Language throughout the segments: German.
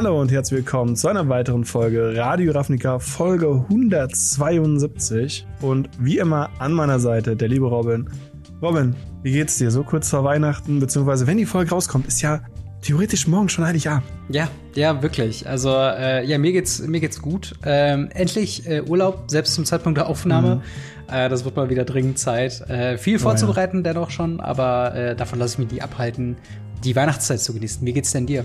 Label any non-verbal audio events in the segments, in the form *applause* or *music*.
Hallo und herzlich willkommen zu einer weiteren Folge Radio Ravnica, Folge 172. Und wie immer an meiner Seite der liebe Robin. Robin, wie geht's dir? So kurz vor Weihnachten, beziehungsweise wenn die Folge rauskommt, ist ja theoretisch morgen schon Heiligabend. Ja, ja, wirklich. Also, äh, ja, mir geht's, mir geht's gut. Ähm, endlich äh, Urlaub, selbst zum Zeitpunkt der Aufnahme. Mhm. Äh, das wird mal wieder dringend Zeit. Äh, viel vorzubereiten oh, ja. dennoch schon, aber äh, davon lasse ich mich nie abhalten, die Weihnachtszeit zu genießen. Wie geht's denn dir?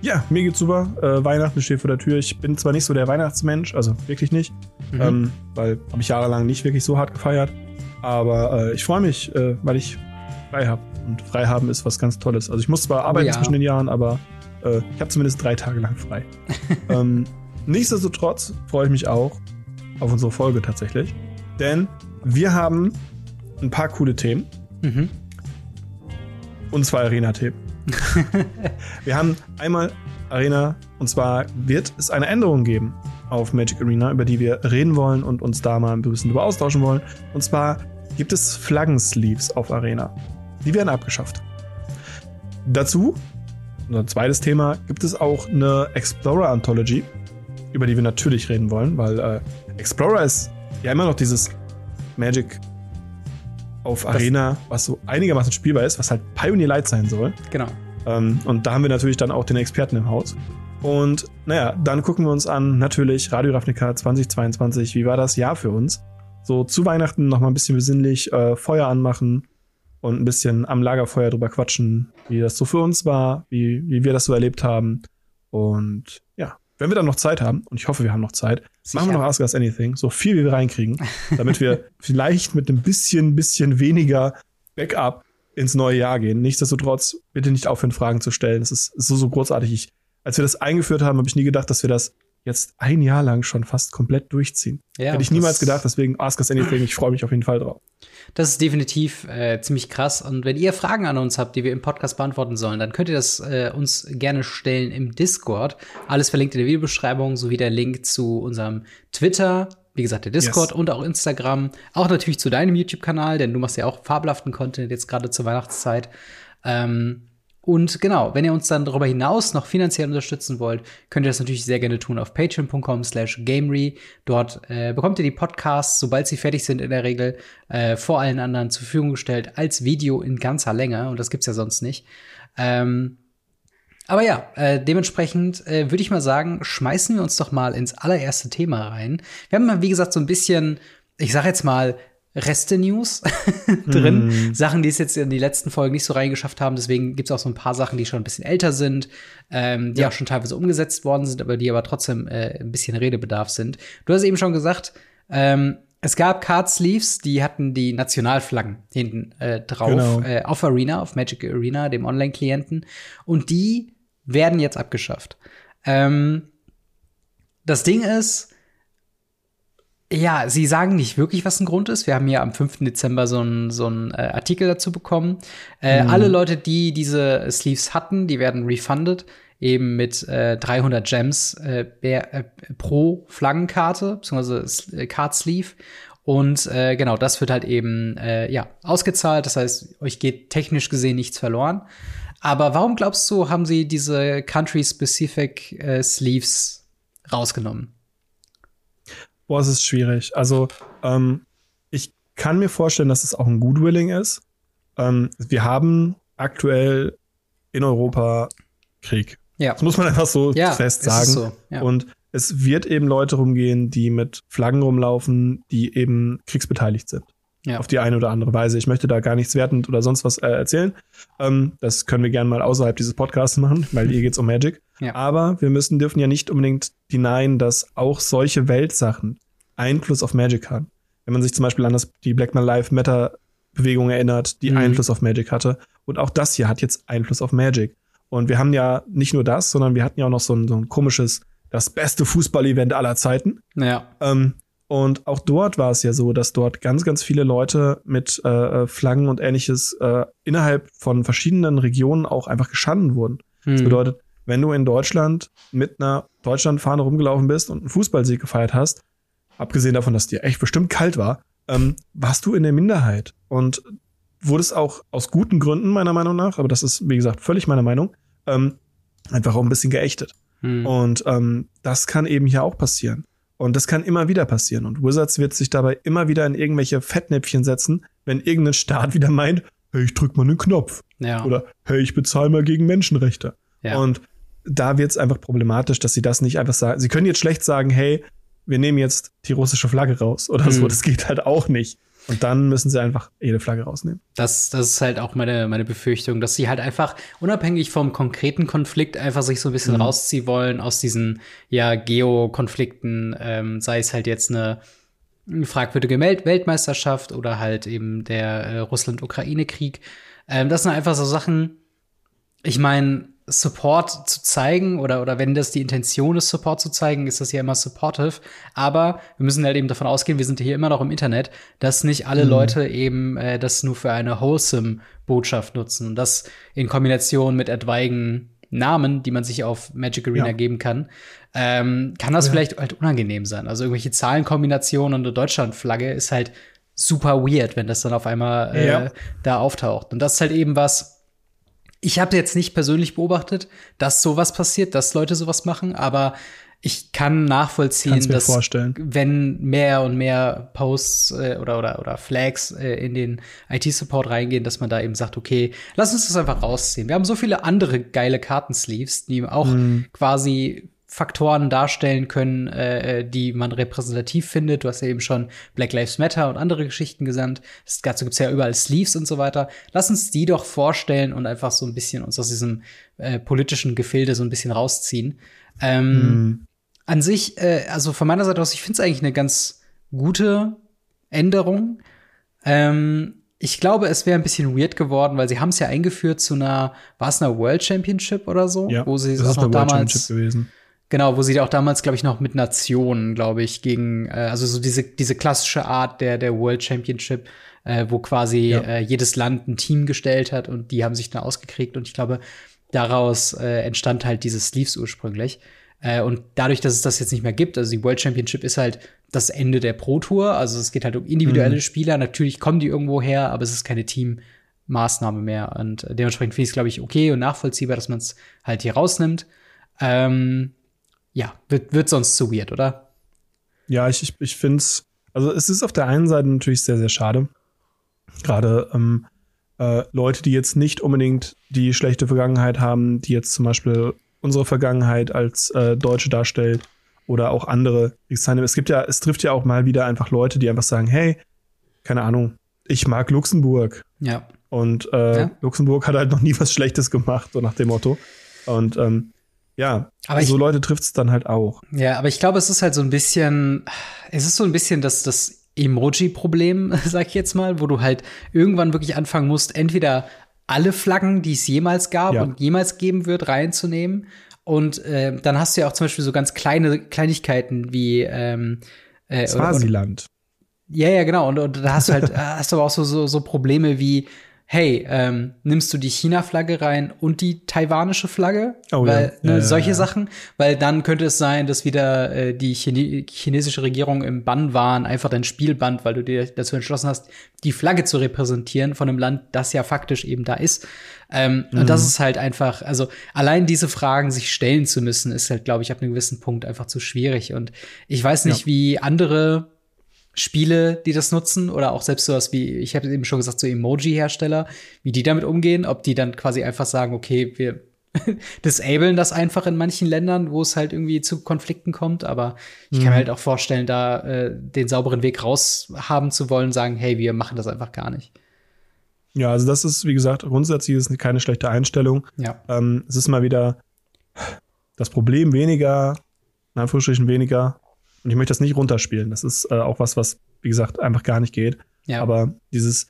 Ja, mir geht's super. Äh, Weihnachten steht vor der Tür. Ich bin zwar nicht so der Weihnachtsmensch, also wirklich nicht, mhm. ähm, weil habe ich jahrelang nicht wirklich so hart gefeiert. Aber äh, ich freue mich, äh, weil ich frei habe. Und frei haben ist was ganz Tolles. Also ich muss zwar arbeiten oh, ja. zwischen den Jahren, aber äh, ich habe zumindest drei Tage lang frei. *laughs* ähm, nichtsdestotrotz freue ich mich auch auf unsere Folge tatsächlich. Denn wir haben ein paar coole Themen. Mhm. Und zwei Arena-Themen. *laughs* wir haben einmal Arena, und zwar wird es eine Änderung geben auf Magic Arena, über die wir reden wollen und uns da mal ein bisschen drüber austauschen wollen. Und zwar gibt es Flaggensleeves auf Arena. Die werden abgeschafft. Dazu, unser zweites Thema, gibt es auch eine Explorer Anthology, über die wir natürlich reden wollen, weil äh, Explorer ist ja immer noch dieses Magic auf das Arena, was so einigermaßen spielbar ist, was halt Pioneer Light sein soll. Genau. Ähm, und da haben wir natürlich dann auch den Experten im Haus. Und naja, dann gucken wir uns an, natürlich Radio Ravnica 2022. Wie war das Jahr für uns? So zu Weihnachten nochmal ein bisschen besinnlich äh, Feuer anmachen und ein bisschen am Lagerfeuer drüber quatschen, wie das so für uns war, wie, wie wir das so erlebt haben. Und ja, wenn wir dann noch Zeit haben, und ich hoffe, wir haben noch Zeit, Sicher. machen wir noch Ask Us Anything, so viel wie wir reinkriegen, damit wir *laughs* vielleicht mit einem bisschen, bisschen weniger Backup ins neue Jahr gehen. Nichtsdestotrotz, bitte nicht aufhören, Fragen zu stellen. Es ist so, so großartig. Ich, als wir das eingeführt haben, habe ich nie gedacht, dass wir das jetzt ein Jahr lang schon fast komplett durchziehen. Ja, Hätte ich niemals gedacht, deswegen Ask Us Anything. Ich freue mich auf jeden Fall drauf. Das ist definitiv äh, ziemlich krass. Und wenn ihr Fragen an uns habt, die wir im Podcast beantworten sollen, dann könnt ihr das äh, uns gerne stellen im Discord. Alles verlinkt in der Videobeschreibung, sowie der Link zu unserem Twitter, wie gesagt, der Discord yes. und auch Instagram. Auch natürlich zu deinem YouTube-Kanal, denn du machst ja auch fabelhaften Content jetzt gerade zur Weihnachtszeit. Ähm, und genau, wenn ihr uns dann darüber hinaus noch finanziell unterstützen wollt, könnt ihr das natürlich sehr gerne tun auf patreon.com slash gamery. Dort äh, bekommt ihr die Podcasts, sobald sie fertig sind in der Regel, äh, vor allen anderen zur Verfügung gestellt als Video in ganzer Länge. Und das gibt's ja sonst nicht. Ähm, aber ja, äh, dementsprechend äh, würde ich mal sagen, schmeißen wir uns doch mal ins allererste Thema rein. Wir haben mal, wie gesagt, so ein bisschen, ich sag jetzt mal, Reste-News *laughs* drin. Mm. Sachen, die es jetzt in die letzten Folgen nicht so reingeschafft haben. Deswegen gibt es auch so ein paar Sachen, die schon ein bisschen älter sind, ähm, die ja. auch schon teilweise umgesetzt worden sind, aber die aber trotzdem äh, ein bisschen Redebedarf sind. Du hast eben schon gesagt, ähm, es gab Card Sleeves, die hatten die Nationalflaggen hinten äh, drauf genau. äh, auf Arena, auf Magic Arena, dem Online-Klienten. Und die werden jetzt abgeschafft. Ähm, das Ding ist, ja, sie sagen nicht wirklich, was ein Grund ist. Wir haben ja am 5. Dezember so einen so einen, äh, Artikel dazu bekommen. Äh, mhm. Alle Leute, die diese Sleeves hatten, die werden refunded, eben mit äh, 300 Gems äh, äh, pro Flaggenkarte, beziehungsweise äh, Card Sleeve. Und äh, genau, das wird halt eben äh, ja ausgezahlt. Das heißt, euch geht technisch gesehen nichts verloren. Aber warum glaubst du, haben sie diese Country-Specific äh, Sleeves rausgenommen? Boah, es ist schwierig. Also, ähm, ich kann mir vorstellen, dass es auch ein Goodwilling ist. Ähm, wir haben aktuell in Europa Krieg. Ja. Das muss man einfach so ja, fest sagen. So. Ja. Und es wird eben Leute rumgehen, die mit Flaggen rumlaufen, die eben kriegsbeteiligt sind. Ja. Auf die eine oder andere Weise. Ich möchte da gar nichts wertend oder sonst was äh, erzählen. Ähm, das können wir gerne mal außerhalb dieses Podcasts machen, weil hier geht's um Magic. Ja. Aber wir müssen, dürfen ja nicht unbedingt denyen, dass auch solche Weltsachen Einfluss auf Magic haben. Wenn man sich zum Beispiel an das, die Black Man Live Meta Bewegung erinnert, die mhm. Einfluss auf Magic hatte. Und auch das hier hat jetzt Einfluss auf Magic. Und wir haben ja nicht nur das, sondern wir hatten ja auch noch so ein, so ein komisches, das beste Fußball-Event aller Zeiten. Ja. Ähm, und auch dort war es ja so, dass dort ganz, ganz viele Leute mit äh, Flaggen und ähnliches äh, innerhalb von verschiedenen Regionen auch einfach geschanden wurden. Mhm. Das bedeutet, wenn du in Deutschland mit einer Deutschlandfahne rumgelaufen bist und einen Fußballsieg gefeiert hast, abgesehen davon, dass dir echt bestimmt kalt war, ähm, warst du in der Minderheit und wurdest auch aus guten Gründen meiner Meinung nach, aber das ist wie gesagt völlig meine Meinung, ähm, einfach auch ein bisschen geächtet. Mhm. Und ähm, das kann eben hier auch passieren. Und das kann immer wieder passieren. Und Wizards wird sich dabei immer wieder in irgendwelche Fettnäpfchen setzen, wenn irgendein Staat wieder meint, hey, ich drück mal einen Knopf. Ja. Oder hey, ich bezahle mal gegen Menschenrechte. Ja. Und da wird es einfach problematisch, dass sie das nicht einfach sagen. Sie können jetzt schlecht sagen, hey, wir nehmen jetzt die russische Flagge raus oder mhm. so. Das geht halt auch nicht. Und dann müssen sie einfach jede Flagge rausnehmen. Das, das ist halt auch meine, meine Befürchtung, dass sie halt einfach unabhängig vom konkreten Konflikt einfach sich so ein bisschen mhm. rausziehen wollen aus diesen ja Geokonflikten, ähm, sei es halt jetzt eine fragwürdige Weltmeisterschaft oder halt eben der äh, Russland-Ukraine-Krieg. Ähm, das sind einfach so Sachen, ich meine, Support zu zeigen oder, oder wenn das die Intention ist, Support zu zeigen, ist das ja immer supportive. Aber wir müssen halt eben davon ausgehen, wir sind hier immer noch im Internet, dass nicht alle mhm. Leute eben äh, das nur für eine wholesome Botschaft nutzen und das in Kombination mit etwaigen Namen, die man sich auf Magic Arena ja. geben kann, ähm, kann das ja. vielleicht halt unangenehm sein. Also irgendwelche Zahlenkombinationen und eine Deutschlandflagge ist halt super weird, wenn das dann auf einmal äh, ja. da auftaucht. Und das ist halt eben was, ich habe jetzt nicht persönlich beobachtet, dass sowas passiert, dass Leute sowas machen, aber ich kann nachvollziehen, dass vorstellen. wenn mehr und mehr Posts äh, oder, oder, oder Flags äh, in den IT-Support reingehen, dass man da eben sagt, okay, lass uns das einfach rausziehen. Wir haben so viele andere geile Kartensleeves, die auch mhm. quasi Faktoren darstellen können, äh, äh, die man repräsentativ findet. Du hast ja eben schon Black Lives Matter und andere Geschichten gesandt. Dazu gibt's ja überall Sleeves und so weiter. Lass uns die doch vorstellen und einfach so ein bisschen uns aus diesem äh, politischen Gefilde so ein bisschen rausziehen. Ähm, mhm. An sich, äh, also von meiner Seite aus, ich finde es eigentlich eine ganz gute Änderung. Ähm, ich glaube, es wäre ein bisschen weird geworden, weil sie haben es ja eingeführt zu einer, war es einer World Championship oder so, ja, wo sie das auch noch damals gewesen Genau, wo sie auch damals, glaube ich, noch mit Nationen, glaube ich, gegen, äh, also so diese, diese klassische Art der, der World Championship, äh, wo quasi ja. äh, jedes Land ein Team gestellt hat und die haben sich dann ausgekriegt und ich glaube, daraus äh, entstand halt dieses Sleeves ursprünglich. Äh, und dadurch, dass es das jetzt nicht mehr gibt, also die World Championship ist halt das Ende der Pro Tour, also es geht halt um individuelle mhm. Spieler, natürlich kommen die irgendwo her, aber es ist keine Teammaßnahme mehr und dementsprechend finde ich es, glaube ich, okay und nachvollziehbar, dass man es halt hier rausnimmt. Ähm, ja, wird, wird sonst zu weird, oder? Ja, ich, ich, ich finde es, also es ist auf der einen Seite natürlich sehr, sehr schade. Gerade ähm, äh, Leute, die jetzt nicht unbedingt die schlechte Vergangenheit haben, die jetzt zum Beispiel unsere Vergangenheit als äh, Deutsche darstellt oder auch andere Es gibt ja, es trifft ja auch mal wieder einfach Leute, die einfach sagen, hey, keine Ahnung, ich mag Luxemburg. Ja. Und äh, ja. Luxemburg hat halt noch nie was Schlechtes gemacht, so nach dem Motto. Und ähm, ja, aber so ich, Leute trifft es dann halt auch. Ja, aber ich glaube, es ist halt so ein bisschen, es ist so ein bisschen das, das Emoji-Problem, *laughs* sag ich jetzt mal, wo du halt irgendwann wirklich anfangen musst, entweder alle Flaggen, die es jemals gab ja. und jemals geben wird, reinzunehmen. Und äh, dann hast du ja auch zum Beispiel so ganz kleine Kleinigkeiten wie ähm, äh, Swasiland. Ja, ja, genau. Und, und da hast du halt, *laughs* hast du aber auch so, so, so Probleme wie, hey, ähm, nimmst du die China-Flagge rein und die taiwanische Flagge? Oh, weil, ja. Ne, ja, solche ja, Sachen, weil dann könnte es sein, dass wieder äh, die Chine chinesische Regierung im Bann waren, einfach dein Spielband, weil du dir dazu entschlossen hast, die Flagge zu repräsentieren von einem Land, das ja faktisch eben da ist. Ähm, mhm. Und das ist halt einfach, also allein diese Fragen sich stellen zu müssen, ist halt, glaube ich, ab einem gewissen Punkt einfach zu schwierig. Und ich weiß nicht, wie andere Spiele, die das nutzen oder auch selbst sowas wie, ich habe eben schon gesagt, so Emoji-Hersteller, wie die damit umgehen, ob die dann quasi einfach sagen, okay, wir *laughs* disablen das einfach in manchen Ländern, wo es halt irgendwie zu Konflikten kommt, aber ich mhm. kann mir halt auch vorstellen, da äh, den sauberen Weg raus haben zu wollen, sagen, hey, wir machen das einfach gar nicht. Ja, also das ist, wie gesagt, grundsätzlich ist keine schlechte Einstellung. Ja. Ähm, es ist mal wieder das Problem weniger, in Anführungsstrichen weniger, und ich möchte das nicht runterspielen. Das ist äh, auch was, was, wie gesagt, einfach gar nicht geht. Ja. Aber dieses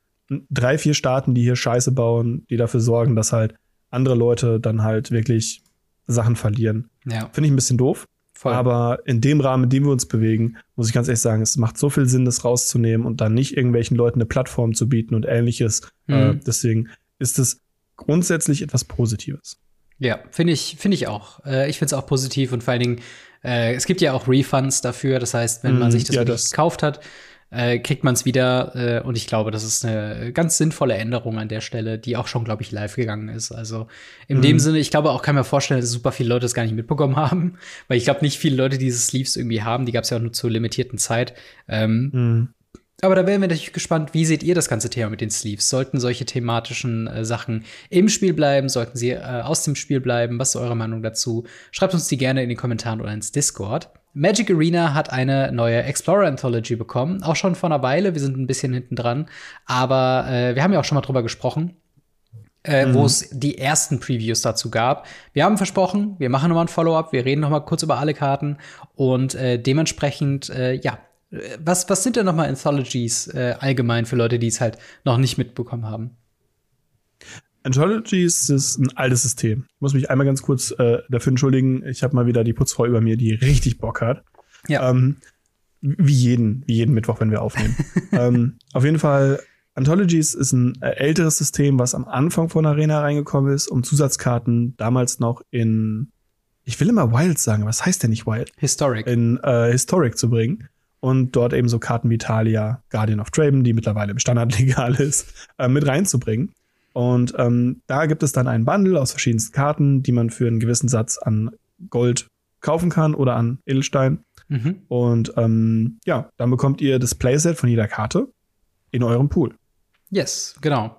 drei, vier Staaten, die hier Scheiße bauen, die dafür sorgen, dass halt andere Leute dann halt wirklich Sachen verlieren. Ja. Finde ich ein bisschen doof. Voll. Aber in dem Rahmen, in dem wir uns bewegen, muss ich ganz ehrlich sagen, es macht so viel Sinn, das rauszunehmen und dann nicht irgendwelchen Leuten eine Plattform zu bieten und ähnliches. Mhm. Äh, deswegen ist es grundsätzlich etwas Positives. Ja, finde ich, finde ich auch. Äh, ich finde es auch positiv und vor allen Dingen, äh, es gibt ja auch Refunds dafür. Das heißt, wenn man mm, sich das, ja, das gekauft hat, äh, kriegt man es wieder. Äh, und ich glaube, das ist eine ganz sinnvolle Änderung an der Stelle, die auch schon, glaube ich, live gegangen ist. Also in mhm. dem Sinne, ich glaube auch, kann mir vorstellen, dass super viele Leute das gar nicht mitbekommen *laughs* haben, weil ich glaube, nicht viele Leute diese Sleeves irgendwie haben. Die gab es ja auch nur zur limitierten Zeit. Ähm, mhm. Aber da wären wir natürlich gespannt, wie seht ihr das ganze Thema mit den Sleeves? Sollten solche thematischen äh, Sachen im Spiel bleiben? Sollten sie äh, aus dem Spiel bleiben? Was ist eure Meinung dazu? Schreibt uns die gerne in den Kommentaren oder ins Discord. Magic Arena hat eine neue Explorer Anthology bekommen, auch schon vor einer Weile. Wir sind ein bisschen hinten dran, aber äh, wir haben ja auch schon mal drüber gesprochen. Äh, mhm. wo es die ersten Previews dazu gab. Wir haben versprochen, wir machen nochmal ein Follow-up, wir reden nochmal kurz über alle Karten und äh, dementsprechend, äh, ja, was, was sind denn nochmal Anthologies äh, allgemein für Leute, die es halt noch nicht mitbekommen haben? Anthologies ist ein altes System. Ich muss mich einmal ganz kurz äh, dafür entschuldigen. Ich habe mal wieder die Putzfrau über mir, die richtig Bock hat. Ja. Ähm, wie jeden, wie jeden Mittwoch, wenn wir aufnehmen. *laughs* ähm, auf jeden Fall, Anthologies ist ein äh, älteres System, was am Anfang von Arena reingekommen ist, um Zusatzkarten damals noch in, ich will immer Wild sagen, was heißt denn nicht Wild? Historic. In äh, Historic zu bringen. Und dort eben so Karten wie Talia, Guardian of Draven, die mittlerweile im Standard legal *laughs* ist, äh, mit reinzubringen. Und ähm, da gibt es dann einen Bundle aus verschiedensten Karten, die man für einen gewissen Satz an Gold kaufen kann oder an Edelstein. Mhm. Und ähm, ja, dann bekommt ihr das Playset von jeder Karte in eurem Pool. Yes, genau.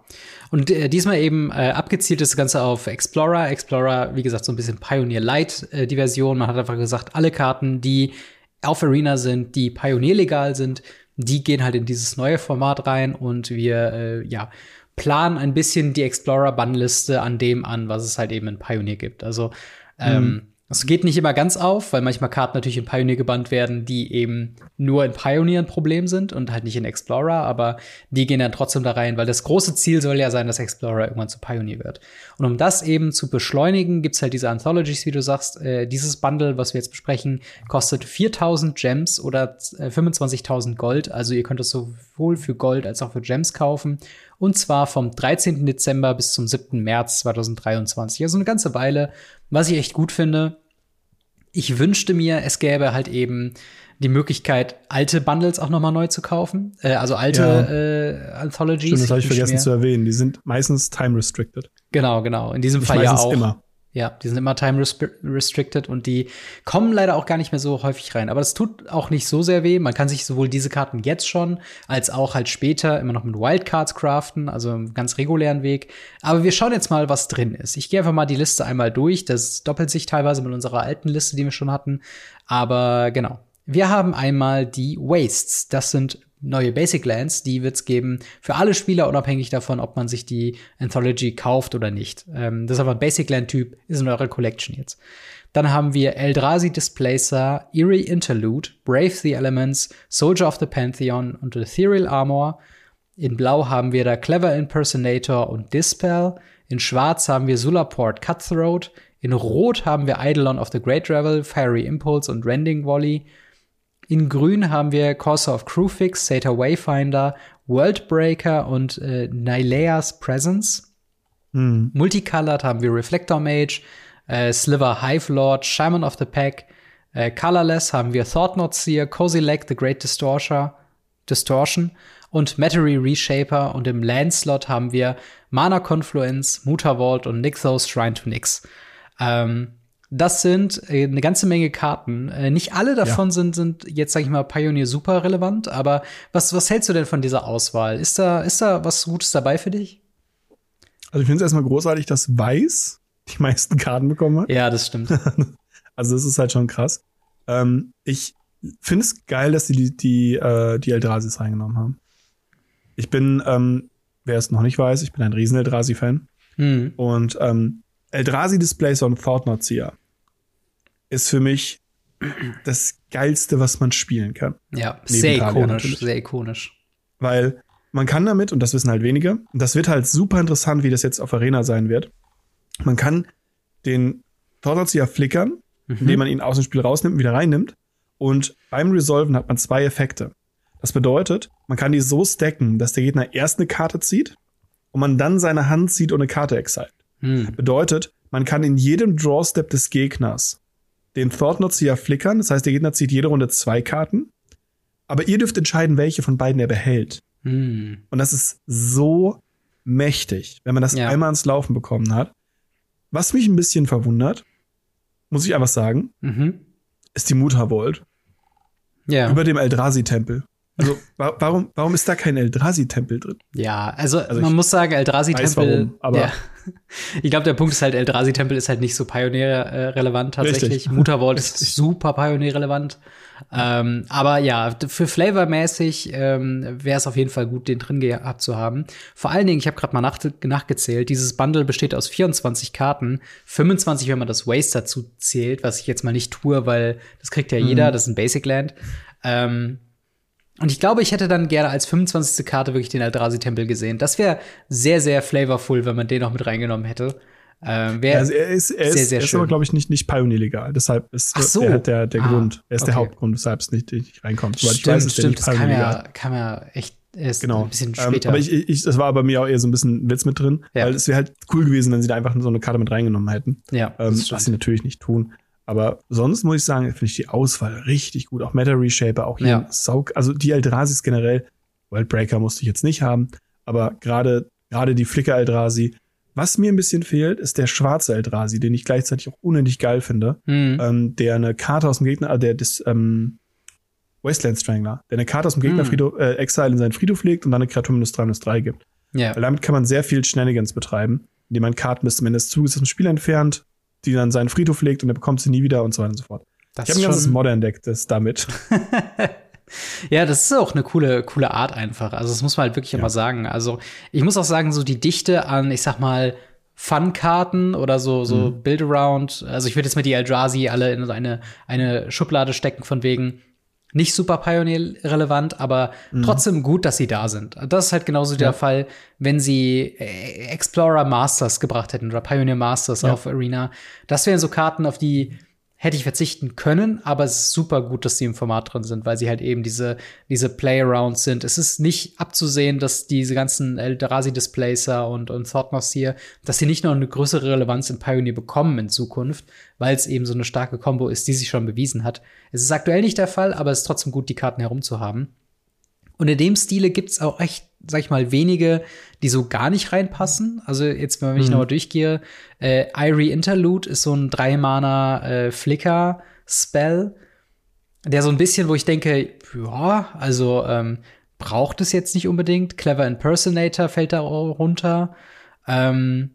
Und äh, diesmal eben äh, abgezielt das Ganze auf Explorer. Explorer, wie gesagt, so ein bisschen Pioneer Light äh, die Version. Man hat einfach gesagt, alle Karten, die auf Arena sind, die Pioneer legal sind, die gehen halt in dieses neue Format rein und wir äh, ja planen ein bisschen die Explorer-Bannliste an dem an, was es halt eben in Pioneer gibt. Also ähm, mhm. Es geht nicht immer ganz auf, weil manchmal Karten natürlich in Pioneer gebannt werden, die eben nur in Pioneer ein Problem sind und halt nicht in Explorer, aber die gehen dann trotzdem da rein, weil das große Ziel soll ja sein, dass Explorer irgendwann zu Pioneer wird. Und um das eben zu beschleunigen, gibt's halt diese Anthologies, wie du sagst. Äh, dieses Bundle, was wir jetzt besprechen, kostet 4000 Gems oder äh, 25.000 Gold. Also ihr könnt es sowohl für Gold als auch für Gems kaufen. Und zwar vom 13. Dezember bis zum 7. März 2023. Also eine ganze Weile, was ich echt gut finde. Ich wünschte mir, es gäbe halt eben die Möglichkeit, alte Bundles auch noch mal neu zu kaufen. Äh, also alte ja. äh, Anthologies. Stimmt, das habe ich vergessen zu erwähnen. Die sind meistens time restricted. Genau, genau. In diesem ich Fall ja auch. Immer. Ja, die sind immer time restricted und die kommen leider auch gar nicht mehr so häufig rein. Aber das tut auch nicht so sehr weh. Man kann sich sowohl diese Karten jetzt schon als auch halt später immer noch mit Wildcards craften, also im ganz regulären Weg. Aber wir schauen jetzt mal, was drin ist. Ich gehe einfach mal die Liste einmal durch. Das doppelt sich teilweise mit unserer alten Liste, die wir schon hatten. Aber genau. Wir haben einmal die Wastes. Das sind neue Basic Lands, die wird's geben für alle Spieler, unabhängig davon, ob man sich die Anthology kauft oder nicht. Ähm, das ist aber ein Basic Land-Typ, ist in eurer Collection jetzt. Dann haben wir Eldrazi Displacer, Eerie Interlude, Brave the Elements, Soldier of the Pantheon und Ethereal Armor. In Blau haben wir da Clever Impersonator und Dispel. In Schwarz haben wir Sulaport Cutthroat. In Rot haben wir Eidolon of the Great Revel, Fiery Impulse und Rending Volley. In Grün haben wir Corsair of Crewfix, Satyr Wayfinder, Worldbreaker und äh, Nylea's Presence. Mhm. Multicolored haben wir Reflector Mage, äh, Sliver Hive Lord, Shaman of the Pack. Äh, colorless haben wir Thought Seer, Cozy Leg, The Great Distortion, Distortion und Mattery Reshaper. Und im Landslot haben wir Mana Confluence, Muta Vault und Nixos Shrine to Nix. Ähm, das sind äh, eine ganze Menge Karten. Äh, nicht alle davon ja. sind, sind jetzt, sag ich mal, Pioneer super relevant, aber was, was hältst du denn von dieser Auswahl? Ist da, ist da was Gutes dabei für dich? Also ich finde es erstmal großartig, dass Weiß die *laughs* meisten Karten bekommen hat. Ja, das stimmt. *laughs* also das ist halt schon krass. Ähm, ich finde es geil, dass sie die, die, äh, die Eldrasis reingenommen haben. Ich bin, ähm, wer es noch nicht weiß, ich bin ein riesen Eldrazi-Fan. Mhm. Und ähm, Eldrazi Displays on Thought Seer ist für mich das geilste, was man spielen kann. Ja, sehr ikonisch, natürlich. sehr ikonisch. Weil man kann damit, und das wissen halt wenige, und das wird halt super interessant, wie das jetzt auf Arena sein wird. Man kann den Thought flickern, mhm. indem man ihn aus dem Spiel rausnimmt und wieder reinnimmt. Und beim Resolven hat man zwei Effekte. Das bedeutet, man kann die so stacken, dass der Gegner erst eine Karte zieht und man dann seine Hand zieht und eine Karte exile. Hm. Bedeutet, man kann in jedem Drawstep des Gegners den Thought Knot Seer flickern. Das heißt, der Gegner zieht jede Runde zwei Karten. Aber ihr dürft entscheiden, welche von beiden er behält. Hm. Und das ist so mächtig, wenn man das Ja. einmal ans Laufen bekommen hat. Was mich ein bisschen verwundert, muss ich einfach sagen, Mhm. ist die Muttervolt Ja. über dem Eldrazi-Tempel. Also, *laughs* wa warum, warum ist da kein Eldrazi-Tempel drin? Ja, also, Also man muss sagen, Eldrazi-Tempel. warum, aber- ja. *laughs* Ich glaube, der Punkt ist halt, Eldrazi-Tempel ist halt nicht so pionierrelevant tatsächlich. *laughs* Richtig. Muttervault ist super pionierrelevant. Ähm, aber ja, für flavormäßig ähm, wäre es auf jeden Fall gut, den drin gehabt zu haben. Vor allen Dingen, ich habe gerade mal nach, nachgezählt, dieses Bundle besteht aus 24 Karten, 25, wenn man das Waste dazu zählt, was ich jetzt mal nicht tue, weil das kriegt ja jeder, das ist ein Basic Land. Ähm, und ich glaube, ich hätte dann gerne als 25. Karte wirklich den Eldrazi-Tempel gesehen. Das wäre sehr, sehr flavorful, wenn man den noch mit reingenommen hätte. Ähm, Also er ist, er ist, sehr, sehr er ist schön. aber, glaube ich, nicht, nicht Pioneer-legal. Deshalb ist so. der, der, der Ah, Grund. Er ist der okay. Hauptgrund, weshalb es nicht, nicht reinkommt. Soweit ich stimmt, weiß, ist der stimmt. nicht Das kam ja, kam ja echt erst Genau. ein bisschen Ähm, später. aber ich, ich, das war bei mir auch eher so ein bisschen Witz mit drin, Ja. weil es wäre halt cool gewesen, wenn sie da einfach so eine Karte mit reingenommen hätten. ja, Ähm, was sie stimmt. natürlich nicht tun. Aber sonst muss ich sagen, finde ich die Auswahl richtig gut. Auch Meta Reshaper, auch hier Ja. Saug, also die Eldrasis generell. Worldbreaker musste ich jetzt nicht haben, aber gerade gerade die Flicker Eldrasi. Was mir ein bisschen fehlt, ist der schwarze Eldrasi, den ich gleichzeitig auch unendlich geil finde. Mhm. Ähm, der eine Karte aus dem Gegner, äh, der des ähm, Wasteland Strangler, der eine Karte aus dem Gegner. Friedhof, äh, Exile in seinen Friedhof legt und dann eine Kreatur minus 3 minus 3 gibt. ja. Weil damit kann man sehr viel Shenanigans betreiben, indem man Karten bis zum Ende des Zuges aus dem Spiel entfernt, die dann seinen Friedhof legt und er bekommt sie nie wieder und so weiter und so fort. Das ich habe ein ganzes schon- Modern Deck, das damit. *laughs* *laughs* Ja, das ist auch eine coole, coole Art einfach. Also, das muss man halt wirklich Ja. immer sagen. Also, ich muss auch sagen, so die Dichte an, ich sag mal, Fun-Karten oder so, so Mhm. Build-Around. Also, ich würde jetzt mit die Eldrazi alle in eine, eine Schublade stecken, von wegen nicht super Pioneer-relevant, aber trotzdem gut, dass sie da sind. Das ist halt genauso der Mhm. Ja. Fall, wenn sie äh, Explorer Masters gebracht hätten oder Pioneer Masters Ja. auf Arena. Das wären so Karten, auf die hätte ich verzichten können, aber es ist super gut, dass die im Format drin sind, weil sie halt eben diese, diese Playarounds sind. Es ist nicht abzusehen, dass diese ganzen Eldrazi Displacer und, und Thoughtmoss hier, dass sie nicht noch eine größere Relevanz in Pioneer bekommen in Zukunft, weil es eben so eine starke Combo ist, die sich schon bewiesen hat. Es ist aktuell nicht der Fall, aber es ist trotzdem gut, die Karten herumzuhaben. Und in dem Stile gibt's auch echt, sag ich mal, wenige, die so gar nicht reinpassen. Also jetzt, wenn ich Mhm. nochmal durchgehe, äh, Irie Interlude ist so ein Drei-Mana äh, Flicker-Spell, der so ein bisschen, wo ich denke, ja, also ähm, braucht es jetzt nicht unbedingt. Clever Impersonator fällt da runter. Ähm,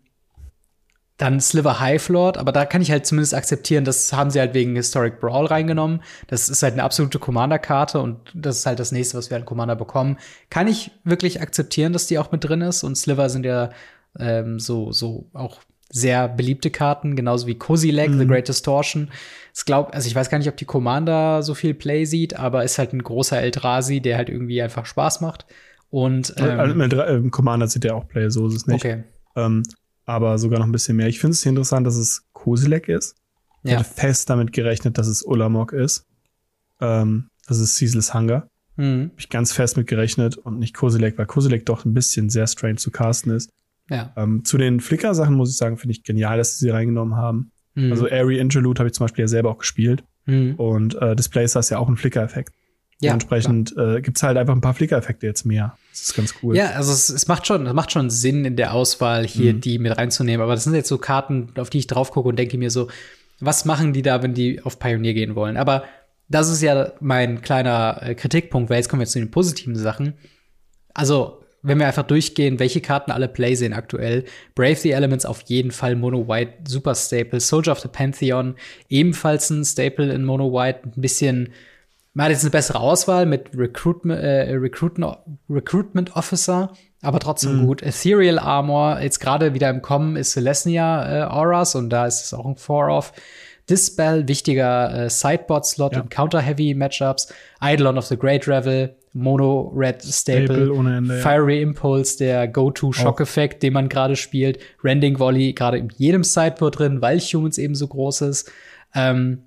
dann Sliver Hive Lord, aber da kann ich halt zumindest akzeptieren, das haben sie halt wegen Historic Brawl reingenommen. Das ist halt eine absolute Commander-Karte und das ist halt das nächste, was wir an Commander bekommen. Kann ich wirklich akzeptieren, dass die auch mit drin ist und Sliver sind ja ähm, so, so auch sehr beliebte Karten, genauso wie Kozilek, The Great Distortion. Ich glaube, also ich weiß gar nicht, ob die Commander so viel Play sieht, aber ist halt ein großer Eldrazi, der halt irgendwie einfach Spaß macht. Und Ähm, ähm, Im Dra- im Commander sieht der auch Play, so ist es nicht. okay. Ähm, aber sogar noch ein bisschen mehr. Ich finde es interessant, dass es Kosilek ist. Ich Ja. hätte fest damit gerechnet, dass es Ulamog ist. Ähm, das ist Ceaseless Hunger. Mhm. Hab ich ganz fest mit gerechnet und nicht Kosilek, weil Kosilek doch ein bisschen sehr strange zu casten ist. Ja. Ähm, zu den Flickr-Sachen muss ich sagen, finde ich genial, dass sie sie reingenommen haben. Mhm. Also Airy Interlude habe ich zum Beispiel ja selber auch gespielt. Mhm. Und äh, Displacer ist ja auch ein Flicker-Effekt. Ja, Dementsprechend äh, gibt's halt einfach ein paar Flicker-Effekte jetzt mehr. Das ist ganz cool. Ja, also es, es macht schon, es macht schon Sinn in der Auswahl hier Mhm. die mit reinzunehmen. Aber das sind jetzt so Karten, auf die ich drauf gucke und denke mir so, was machen die da, wenn die auf Pioneer gehen wollen? Aber das ist ja mein kleiner äh, Kritikpunkt, weil jetzt kommen wir zu den positiven Sachen. Also, wenn wir einfach durchgehen, welche Karten alle Play sehen aktuell. Brave the Elements auf jeden Fall Mono White, super Staple. Soldier of the Pantheon, ebenfalls ein Staple in Mono White, ein bisschen man hat jetzt eine bessere Auswahl mit Recruitment, äh, Recruitment, Recruitment Officer, aber trotzdem Mhm. gut. Ethereal Armor, jetzt gerade wieder im Kommen ist Celestia äh, Auras und da ist es auch ein Four-Off. Dispel, wichtiger äh, Sideboard-Slot Ja. in Counter-Heavy-Matchups. Eidolon of the Great Revel, Mono Red Staple, Ende, ja. Fiery Impulse, der Go-To-Shock-Effekt, den man gerade spielt. Rending Volley, gerade in jedem Sideboard drin, weil Humans eben so groß ist. Ähm,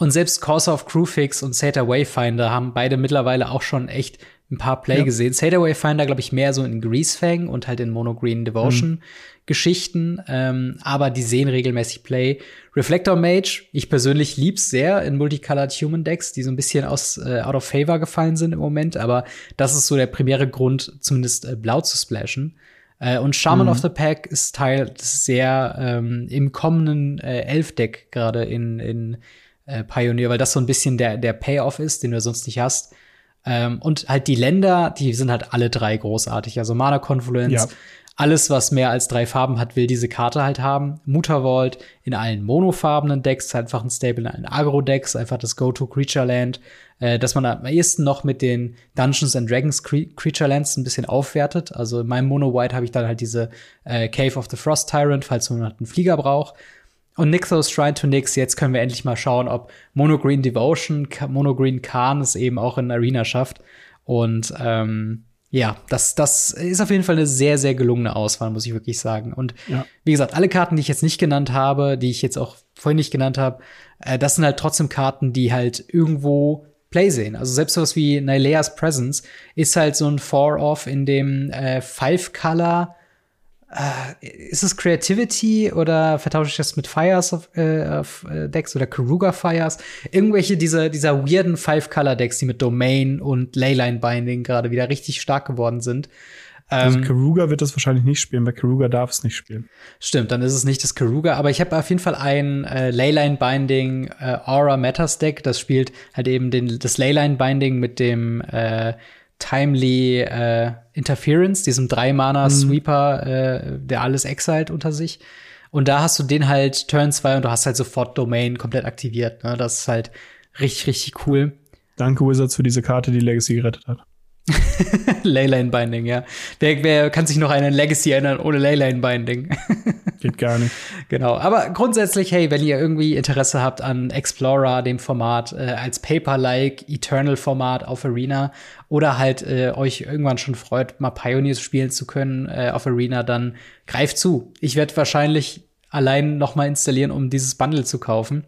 und selbst Corsair of Crewfix und Satyr Wayfinder haben beide mittlerweile auch schon echt ein paar Play ja. gesehen. Sailaway fallen da, glaube ich, mehr so in Greasefang und halt in Monogreen Devotion. Mhm. Geschichten, ähm, aber die sehen regelmäßig Play. Reflector Mage, ich persönlich lieb's sehr in Multicolored Human Decks, die so ein bisschen aus äh, out of favor gefallen sind im Moment, aber das ist so der primäre Grund, zumindest äh, blau zu splashen. Äh, und Shaman mhm. of the Pack ist Teil sehr ähm, im kommenden äh, Elf-Deck gerade in, in äh, Pioneer, weil das so ein bisschen der, der Payoff ist, den du sonst nicht hast. Ähm, und halt die Länder, die sind halt alle drei großartig. Also Mana Confluence, ja. alles, was mehr als drei Farben hat, will diese Karte halt haben. Muttervault in allen monofarbenen Decks, einfach ein Stable in allen Agro-Decks, einfach das Go-To-Creature-Land äh, dass man am ehesten noch mit den Dungeons and Dragons Cre Creature Lands ein bisschen aufwertet. Also in meinem Mono White habe ich dann halt diese äh, Cave of the Frost Tyrant, falls man halt einen Flieger braucht. Und Nixos Shrine to Nix, jetzt können wir endlich mal schauen, ob Mono Green Devotion, Mono Green Khan es eben auch in Arena schafft. Und ähm, ja, das, das ist auf jeden Fall eine sehr, sehr gelungene Auswahl, muss ich wirklich sagen. Und ja. wie gesagt, alle Karten, die ich jetzt nicht genannt habe, die ich jetzt auch vorhin nicht genannt habe, äh, das sind halt trotzdem Karten, die halt irgendwo Play sehen. Also selbst sowas wie Nylea's Presence ist halt so ein Four-Off, in dem äh, Five-Color äh, ist es Creativity oder vertausche ich das mit Fires of, äh, of äh, Decks oder Karuga Fires? Irgendwelche dieser, dieser weirden Five-Color-Decks, die mit Domain und Leyline-Binding gerade wieder richtig stark geworden sind. Also ähm, Karuga wird das wahrscheinlich nicht spielen, weil Karuga darf es nicht spielen. Stimmt, dann ist es nicht das Karuga, aber ich habe auf jeden Fall ein äh, Leyline Binding äh, Aura Matters Deck, das spielt halt eben den, das Leyline Binding mit dem äh, Timely äh, Interference, diesem drei Mana mhm. Sweeper, äh, der alles exiled unter sich. Und da hast du den halt Turn 2 und du hast halt sofort Domain komplett aktiviert. Ne? Das ist halt richtig, richtig cool. Danke, Wizards, für diese Karte, die Legacy gerettet hat. *laughs* Leyline Binding, ja. Wer, wer kann sich noch an eine Legacy erinnern ohne Leyline Binding? *laughs* Geht gar nicht. Genau. Aber grundsätzlich, hey, wenn ihr irgendwie Interesse habt an Explorer, dem Format, äh, als Paper-like Eternal-Format auf Arena oder halt äh, euch irgendwann schon freut, mal Pioneers spielen zu können äh, auf Arena, dann greift zu. Ich werde wahrscheinlich allein noch mal installieren, um dieses Bundle zu kaufen.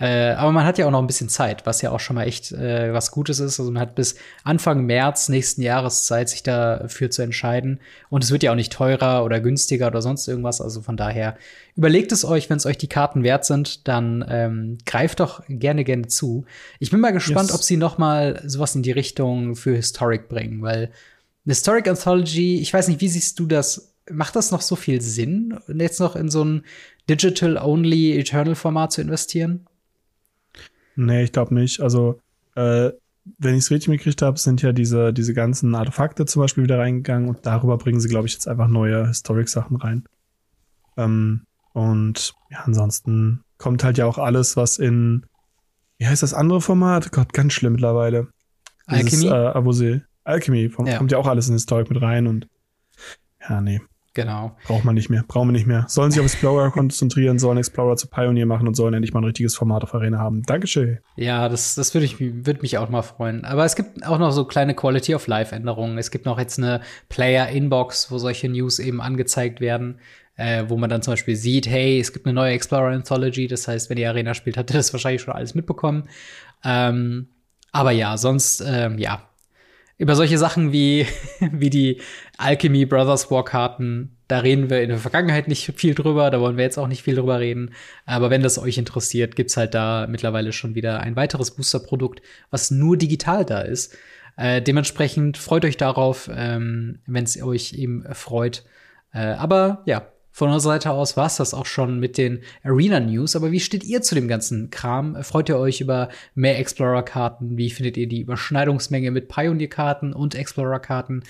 Äh, aber man hat ja auch noch ein bisschen Zeit, was ja auch schon mal echt äh, was Gutes ist. Also man hat bis Anfang März nächsten Jahres Zeit, sich dafür zu entscheiden. Und es wird ja auch nicht teurer oder günstiger oder sonst irgendwas. Also von daher überlegt es euch, wenn es euch die Karten wert sind, dann ähm, greift doch gerne, gerne zu. Ich bin mal gespannt, yes. ob sie noch mal sowas in die Richtung für Historic bringen, weil Historic Anthology, ich weiß nicht, wie siehst du das? Macht das noch so viel Sinn, jetzt noch in so ein Digital-Only Eternal-Format zu investieren? Nee, ich glaube nicht. Also, äh, wenn ich es richtig mitgekriegt habe, sind ja diese, diese ganzen Artefakte zum Beispiel wieder reingegangen und darüber bringen sie, glaube ich, jetzt einfach neue Historic-Sachen rein. Ähm, und ja, ansonsten kommt halt ja auch alles, was in, wie heißt das andere Format? Gott, ganz schlimm mittlerweile. Alchemy? Dieses, äh, Abose. Alchemy, ja. kommt ja auch alles in Historic mit rein und ja, nee. Genau. Braucht man nicht mehr. Brauchen wir nicht mehr. Sollen sich auf Explorer *laughs* konzentrieren, sollen Explorer zu Pioneer machen und sollen endlich mal ein richtiges Format auf Arena haben. Dankeschön. Ja, das, das würde ich, würde mich auch mal freuen. Aber es gibt auch noch so kleine Quality of Life Änderungen. Es gibt noch jetzt eine Player Inbox, wo solche News eben angezeigt werden. Äh, wo man dann zum Beispiel sieht, hey, es gibt eine neue Explorer Anthology. Das heißt, wenn ihr Arena spielt, habt ihr *laughs* das wahrscheinlich schon alles mitbekommen. Ähm, aber ja, sonst, ähm, ja, über solche Sachen wie, *laughs* wie die Alchemy Brothers War Karten, da reden wir in der Vergangenheit nicht viel drüber, da wollen wir jetzt auch nicht viel drüber reden. Aber wenn das euch interessiert, gibt's halt da mittlerweile schon wieder ein weiteres Booster-Produkt, was nur digital da ist. Äh, dementsprechend freut euch darauf, ähm, wenn es euch eben freut. Äh, aber ja, von unserer Seite aus war es das auch schon mit den Arena News. Aber wie steht ihr zu dem ganzen Kram? Freut ihr euch über mehr Explorer-Karten? Wie findet ihr die Überschneidungsmenge mit Pioneer-Karten und Explorer-Karten?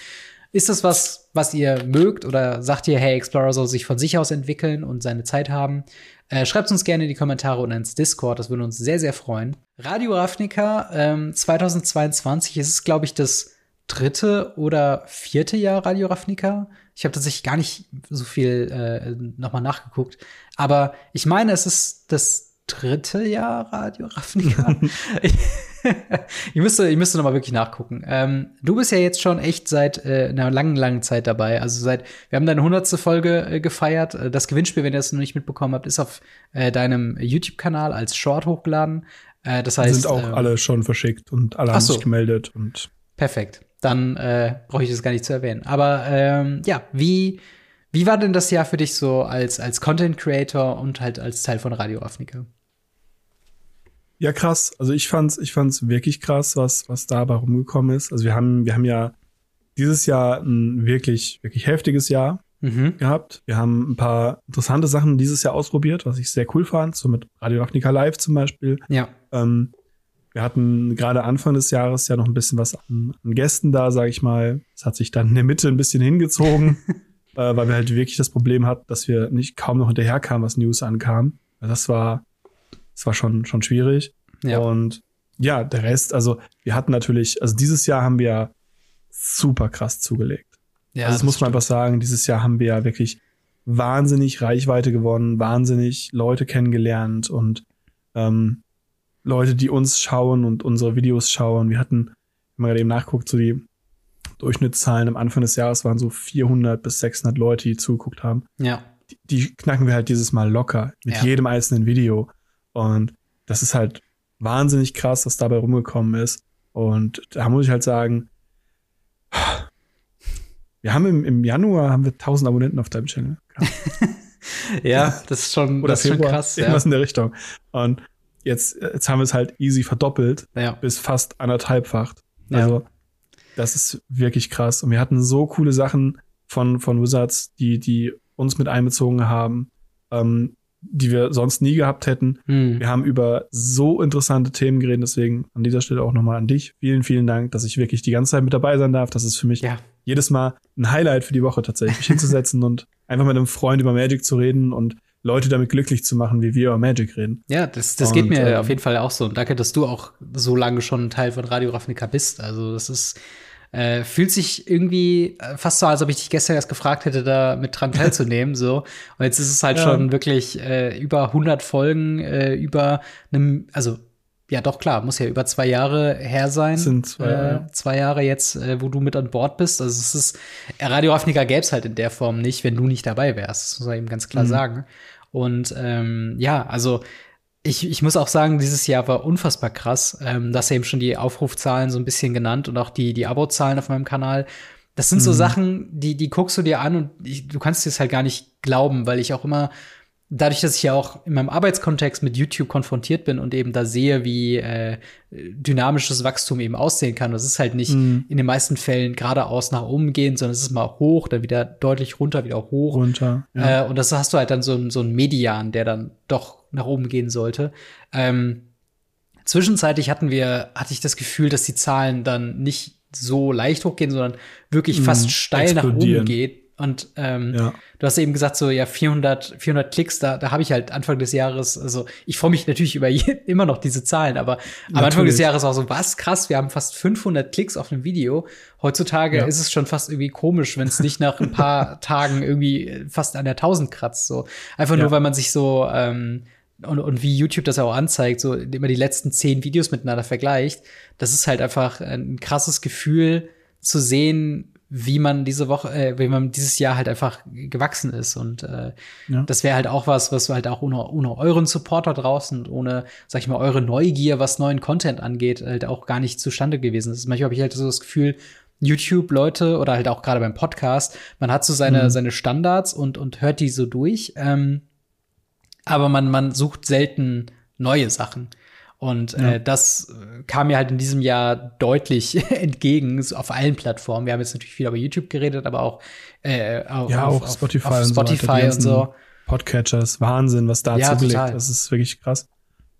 Ist das was, was ihr mögt oder sagt ihr, hey, Explorer soll sich von sich aus entwickeln und seine Zeit haben? Äh, Schreibt uns gerne in die Kommentare und ins Discord, das würde uns sehr, sehr freuen. Radio Ravnica ähm, 2022 ist es, glaube ich, das dritte oder vierte Jahr Radio Ravnica. Ich habe tatsächlich gar nicht so viel äh, nochmal nachgeguckt. Aber ich meine, es ist das dritte Jahr Radio Ravnica. ich, *laughs* ich müsste, ich müsste noch mal wirklich nachgucken. Ähm, du bist ja jetzt schon echt seit äh, einer langen, langen Zeit dabei. Also seit, wir haben deine hundertste Folge äh, gefeiert. Äh, das Gewinnspiel, wenn ihr das noch nicht mitbekommen habt, ist auf äh, deinem YouTube-Kanal als Short hochgeladen. Äh, das heißt, sind auch ähm, alle schon verschickt und alle haben so. sich gemeldet und Perfekt. Dann äh, brauche ich das gar nicht zu erwähnen. Aber ähm, ja, wie, wie war denn das Jahr für dich so als, als Content Creator und halt als Teil von Radio Afrika? Ja, krass. Also ich fand's, ich fand's wirklich krass, was, was dabei rumgekommen ist. Also wir haben, wir haben ja dieses Jahr ein wirklich, wirklich heftiges Jahr mhm. gehabt. Wir haben ein paar interessante Sachen dieses Jahr ausprobiert, was ich sehr cool fand, so mit Radio Technica Live zum Beispiel. Ja. Ähm, wir hatten gerade Anfang des Jahres ja noch ein bisschen was an, an Gästen da, sage ich mal. Es hat sich dann in der Mitte ein bisschen hingezogen, *laughs* äh, weil wir halt wirklich das Problem hatten, dass wir nicht kaum noch hinterherkamen, was News ankam. Das war, das war schon, schon schwierig. Ja. Und ja, der Rest, also wir hatten natürlich, also dieses Jahr haben wir super krass zugelegt. Ja, also das, das muss man stimmt. einfach sagen, dieses Jahr haben wir ja wirklich wahnsinnig Reichweite gewonnen, wahnsinnig Leute kennengelernt und ähm, Leute, die uns schauen und unsere Videos schauen. Wir hatten, wenn man gerade eben nachguckt, so die Durchschnittszahlen am Anfang des Jahres waren so 400 bis 600 Leute, die zugeguckt haben. Ja. Die, die knacken wir halt dieses Mal locker mit ja. jedem einzelnen Video. Und das ist halt wahnsinnig krass, was dabei rumgekommen ist. Und da muss ich halt sagen, wir haben im, im Januar haben wir 1000 Abonnenten auf deinem Channel. *laughs* ja, das ist schon, Oder das ist Februar, schon krass. Irgendwas ja. in der Richtung. Und jetzt, jetzt haben wir es halt easy verdoppelt ja. bis fast anderthalbfacht. Also, ja. das ist wirklich krass. Und wir hatten so coole Sachen von, von Wizards, die, die uns mit einbezogen haben. Ähm, die wir sonst nie gehabt hätten. Hm. Wir haben über so interessante Themen geredet, deswegen an dieser Stelle auch nochmal an dich. Vielen, vielen Dank, dass ich wirklich die ganze Zeit mit dabei sein darf. Das ist für mich ja. jedes Mal ein Highlight für die Woche tatsächlich, mich hinzusetzen *laughs* und einfach mit einem Freund über Magic zu reden und Leute damit glücklich zu machen, wie wir über Magic reden. Ja, das, das und, geht mir ähm, auf jeden Fall auch so. Und danke, dass du auch so lange schon ein Teil von Radio Ravnica bist. Also das ist äh, fühlt sich irgendwie äh, fast so, als ob ich dich gestern erst gefragt hätte, da mit dran teilzunehmen. so. Und jetzt ist es halt ja. schon wirklich äh, über 100 Folgen, äh, über einem, also ja, doch klar, muss ja über zwei Jahre her sein. Sind zwei, äh, Jahre. zwei Jahre jetzt, äh, wo du mit an Bord bist. Also es ist, Radio Afrika gäbe es halt in der Form nicht, wenn du nicht dabei wärst. Das muss man eben ganz klar mhm. sagen. Und ähm, ja, also ich, ich muss auch sagen, dieses Jahr war unfassbar krass. Ähm, das eben schon die Aufrufzahlen so ein bisschen genannt und auch die, die Abozahlen auf meinem Kanal. Das sind mhm. so Sachen, die, die guckst du dir an und ich, du kannst es halt gar nicht glauben, weil ich auch immer dadurch, dass ich ja auch in meinem Arbeitskontext mit YouTube konfrontiert bin und eben da sehe, wie äh, dynamisches Wachstum eben aussehen kann. Das ist halt nicht mm. in den meisten Fällen geradeaus nach oben gehen, sondern es ist mal hoch, dann wieder deutlich runter, wieder hoch. Runter. Ja. Äh, und das hast du halt dann so, so ein Median, der dann doch nach oben gehen sollte. Ähm, zwischenzeitlich hatten wir, hatte ich das Gefühl, dass die Zahlen dann nicht so leicht hochgehen, sondern wirklich mm, fast steil nach oben geht und ähm, ja. du hast eben gesagt, so ja, 400, 400 Klicks, da, da habe ich halt Anfang des Jahres, also ich freue mich natürlich über je, *laughs* immer noch diese Zahlen, aber natürlich. am Anfang des Jahres auch so, was krass, wir haben fast 500 Klicks auf einem Video. Heutzutage ja. ist es schon fast irgendwie komisch, wenn es nicht nach ein paar *laughs* Tagen irgendwie fast an der 1000 kratzt. So einfach ja. nur, weil man sich so ähm, und, und wie YouTube das auch anzeigt, so immer die letzten zehn Videos miteinander vergleicht. Das ist halt einfach ein krasses Gefühl zu sehen, wie man diese Woche, äh, wie man dieses Jahr halt einfach gewachsen ist. Und äh, ja. das wäre halt auch was, was halt auch ohne, ohne euren Supporter draußen und ohne, sag ich mal, eure Neugier, was neuen Content angeht, halt auch gar nicht zustande gewesen ist. Manchmal habe ich halt so das Gefühl, YouTube-Leute oder halt auch gerade beim Podcast, man hat so seine, mhm. seine Standards und, und hört die so durch. Ähm, aber man, man sucht selten neue Sachen. Und ja. äh, das kam mir halt in diesem Jahr deutlich *laughs* entgegen, so auf allen Plattformen. Wir haben jetzt natürlich viel über YouTube geredet, aber auch, äh, auf, ja, auch auf, Spotify, auf Spotify und, so, und so. Podcatchers, Wahnsinn, was da ja, zugelegt. Das ist wirklich krass.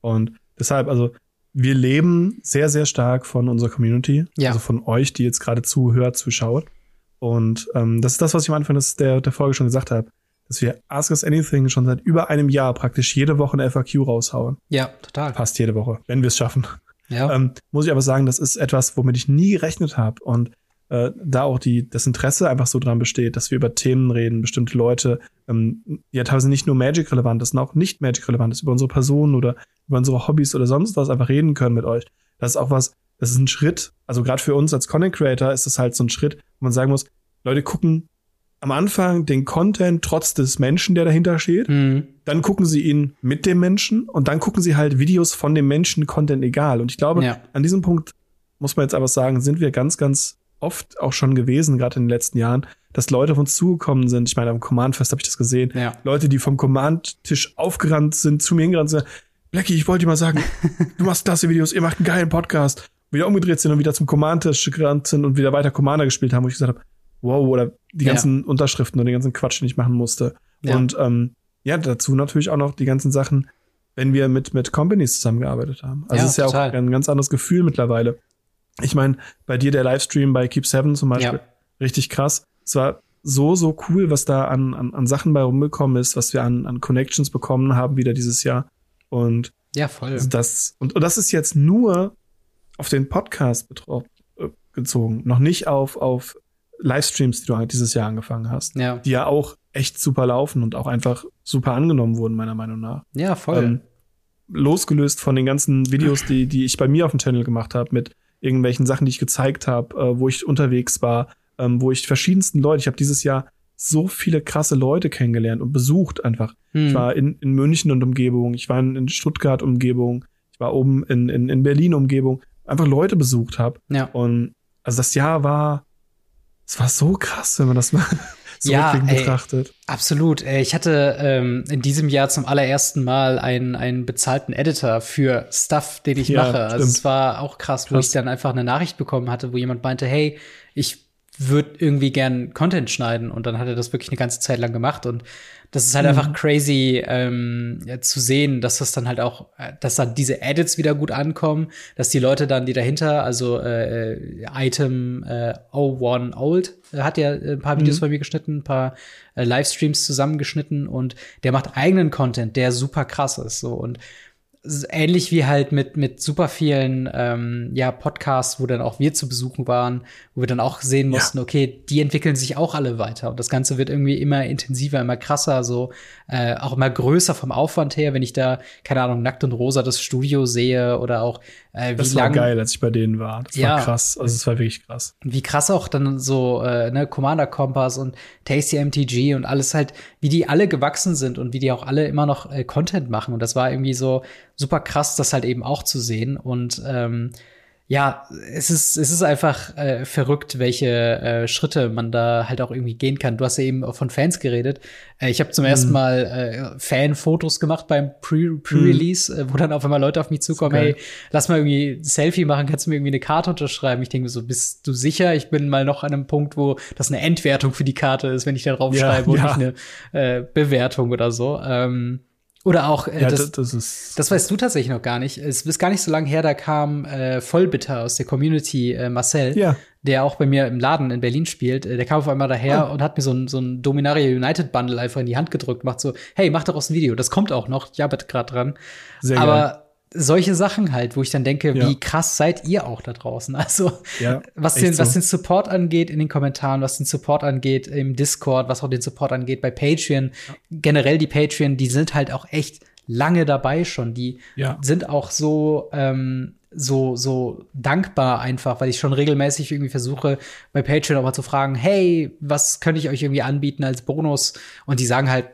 Und deshalb, also wir leben sehr, sehr stark von unserer Community, ja. also von euch, die jetzt gerade zuhört, zuschaut. Und ähm, das ist das, was ich am Anfang des, der, der Folge schon gesagt habe dass wir Ask Us Anything schon seit über einem Jahr praktisch jede Woche eine FAQ raushauen. Ja, total. Fast jede Woche, wenn wir es schaffen. Ja. Ähm, muss ich aber sagen, das ist etwas, womit ich nie gerechnet habe. Und äh, da auch die, das Interesse einfach so dran besteht, dass wir über Themen reden, bestimmte Leute, ähm, ja teilweise nicht nur Magic-relevant ist, sondern auch nicht Magic-relevant ist, über unsere Personen oder über unsere Hobbys oder sonst was einfach reden können mit euch. Das ist auch was, das ist ein Schritt, also gerade für uns als Content Creator ist das halt so ein Schritt, wo man sagen muss, Leute gucken am Anfang den Content trotz des Menschen, der dahinter steht. Mhm. Dann gucken sie ihn mit dem Menschen und dann gucken sie halt Videos von dem Menschen, Content egal. Und ich glaube, ja. an diesem Punkt muss man jetzt aber sagen, sind wir ganz, ganz oft auch schon gewesen, gerade in den letzten Jahren, dass Leute auf uns zugekommen sind. Ich meine, am Command-Fest habe ich das gesehen. Ja. Leute, die vom Command-Tisch aufgerannt sind, zu mir hingerannt sind. Blackie, ich wollte dir mal sagen, *laughs* du machst klasse Videos, ihr macht einen geilen Podcast. Wieder umgedreht sind und wieder zum Command-Tisch gerannt sind und wieder weiter Commander gespielt haben, wo ich gesagt habe, wow, oder die Ja. ganzen Unterschriften und den ganzen Quatsch, den ich machen musste. Ja. Und ähm, ja, dazu natürlich auch noch die ganzen Sachen, wenn wir mit, mit Companies zusammengearbeitet haben. Also Ja, es ist ja total. auch ein ganz anderes Gefühl mittlerweile. Ich meine, bei dir der Livestream bei Keep Seven zum Beispiel, Ja. richtig krass. Es war so, so cool, was da an, an, an Sachen bei rumgekommen ist, was wir an, an Connections bekommen haben wieder dieses Jahr. Und Ja, voll. das, und, und das ist jetzt nur auf den Podcast betro- äh, gezogen, noch nicht auf, auf Livestreams, die du halt dieses Jahr angefangen hast, Ja, die ja auch echt super laufen und auch einfach super angenommen wurden, meiner Meinung nach. ja, voll. Ähm, losgelöst von den ganzen Videos, die, die ich bei mir auf dem Channel gemacht habe, mit irgendwelchen Sachen, die ich gezeigt habe, äh, wo ich unterwegs war, ähm, wo ich verschiedensten Leute, ich habe dieses Jahr so viele krasse Leute kennengelernt und besucht einfach. Hm. Ich war in, in München und Umgebung, ich war in, in Stuttgart Umgebung, ich war oben in, in, in Berlin Umgebung, einfach Leute besucht habe. ja. Und also das Jahr war, es war so krass, wenn man das mal *laughs* so Ja, ey. betrachtet. Absolut. Ich hatte ähm, in diesem Jahr zum allerersten Mal einen, einen bezahlten Editor für Stuff, den ich Ja, mache. Also stimmt. es war auch krass, wo Krass. ich dann einfach eine Nachricht bekommen hatte, wo jemand meinte, hey, ich würde irgendwie gern Content schneiden und dann hat er das wirklich eine ganze Zeit lang gemacht und das ist halt Mhm. einfach crazy ähm, ja, zu sehen, dass das dann halt auch, äh, dass dann diese Edits wieder gut ankommen, dass die Leute dann, die dahinter, also äh, äh, Item äh, 01 Old äh, hat ja ein paar Videos Mhm. bei mir geschnitten, ein paar äh, Livestreams zusammengeschnitten und der macht eigenen Content, der super krass ist so und ähnlich wie halt mit mit super vielen ähm, ja Podcasts, wo dann auch wir zu besuchen waren, wo wir dann auch sehen Ja. mussten, okay, die entwickeln sich auch alle weiter und das Ganze wird irgendwie immer intensiver, immer krasser, so äh, auch immer größer vom Aufwand her, wenn ich da keine Ahnung nackt und rosa das Studio sehe oder auch äh, wie Das war lang geil, als ich bei denen war. Das Ja. war krass. Also es war wirklich krass. wie krass auch dann so äh, ne, Commander Kompass und Tasty MTG und alles halt, wie die alle gewachsen sind und wie die auch alle immer noch äh, Content machen. Und das war irgendwie so super krass, das halt eben auch zu sehen. Und ähm, ja, es ist, es ist einfach äh, verrückt, welche äh, Schritte man da halt auch irgendwie gehen kann. Du hast ja eben auch von Fans geredet. Äh, ich habe zum ersten Mal äh, Fan-Fotos gemacht beim Pre- Pre-Release, äh, wo dann auf einmal Leute auf mich zukommen, geil. hey, lass mal irgendwie ein Selfie machen, kannst du mir irgendwie eine Karte unterschreiben? Ich denke mir so, bist du sicher? Ich bin mal noch an einem Punkt, wo das eine Entwertung für die Karte ist, wenn ich da drauf Ja, schreibe und ja. nicht eine äh, Bewertung oder so. Ähm, oder auch, äh, Ja, das, das, ist. das weißt du tatsächlich noch gar nicht. Es ist gar nicht so lange her, da kam äh, Vollbitter aus der Community, äh, Marcel, Ja. der auch bei mir im Laden in Berlin spielt. Äh, der kam auf einmal daher Ah. und hat mir so ein, so ein Dominaria United Bundle einfach in die Hand gedrückt, macht so, hey, mach daraus ein Video. Das kommt auch noch, ich arbeite gerade dran. Sehr Aber. Solche Sachen halt, wo ich dann denke, Ja. wie krass seid ihr auch da draußen? *laughs* Also, Ja, was den, was so. den Support angeht in den Kommentaren, was den Support angeht im Discord, was auch den Support angeht bei Patreon, generell die Patreon, die sind halt auch echt lange dabei schon. Die Ja. sind auch so, ähm, so, so dankbar einfach, weil ich schon regelmäßig irgendwie versuche, bei Patreon auch mal zu fragen, hey, was könnte ich euch irgendwie anbieten als Bonus? Und die sagen halt,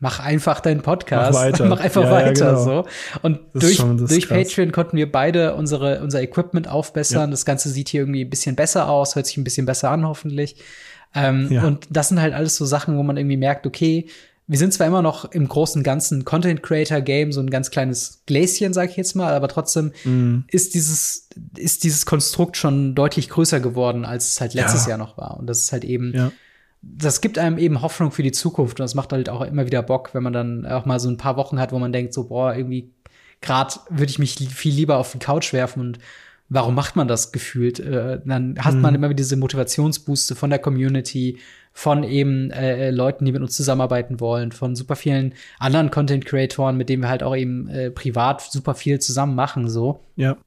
mach einfach deinen Podcast. Mach weiter. *laughs* mach einfach Ja, ja, weiter, genau. so. Und Das durch, durch krass. Patreon konnten wir beide unsere, unser Equipment aufbessern. Ja. Das Ganze sieht hier irgendwie ein bisschen besser aus, hört sich ein bisschen besser an, hoffentlich. Ähm, Ja. Und das sind halt alles so Sachen, wo man irgendwie merkt, okay, wir sind zwar immer noch im großen ganzen Content Creator Game so ein ganz kleines Gläschen, sag ich jetzt mal, aber trotzdem Mhm. ist dieses ist dieses Konstrukt schon deutlich größer geworden, als es halt letztes Ja. Jahr noch war. Und das ist halt eben Ja. Das gibt einem eben Hoffnung für die Zukunft und das macht halt auch immer wieder Bock, wenn man dann auch mal so ein paar Wochen hat, wo man denkt, so, boah, irgendwie gerade würde ich mich viel lieber auf die Couch werfen und warum macht man das gefühlt? Äh, dann hat man immer wieder diese Motivationsbooste von der Community, von eben äh, Leuten, die mit uns zusammenarbeiten wollen, von super vielen anderen Content-Creatoren, mit denen wir halt auch eben äh, privat super viel zusammen machen, so. Ja.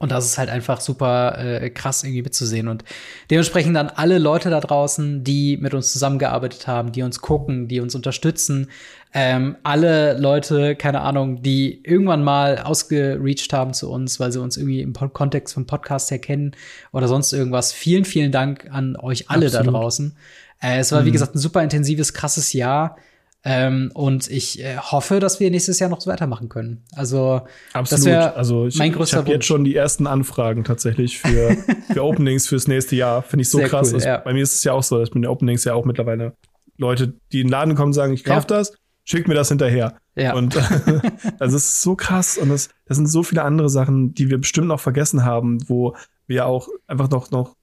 Und das ist halt einfach super äh, krass irgendwie mitzusehen. Und dementsprechend dann alle Leute da draußen, die mit uns zusammengearbeitet haben, die uns gucken, die uns unterstützen, ähm, alle Leute, keine Ahnung, die irgendwann mal ausgereached haben zu uns, weil sie uns irgendwie im Pod Kontext vom Podcast her kennen oder sonst irgendwas. Vielen, vielen Dank an euch alle da Absolut. draußen. Äh, es war, wie gesagt, ein super intensives, krasses Jahr. Ähm, und ich äh, hoffe, dass wir nächstes Jahr noch so weitermachen können. Also, Absolut. das also ich, mein ich größter habe jetzt schon die ersten Anfragen tatsächlich für, *laughs* für Openings fürs nächste Jahr. Finde ich so Sehr krass. cool, also, ja. Bei mir ist es ja auch so, dass mit den Openings ja auch mittlerweile Leute, die in den Laden kommen, sagen, ich kauf Ja. das, schick mir das hinterher. Ja. Und *laughs* also es ist so krass und das, das sind so viele andere Sachen, die wir bestimmt noch vergessen haben, wo wir auch einfach noch, noch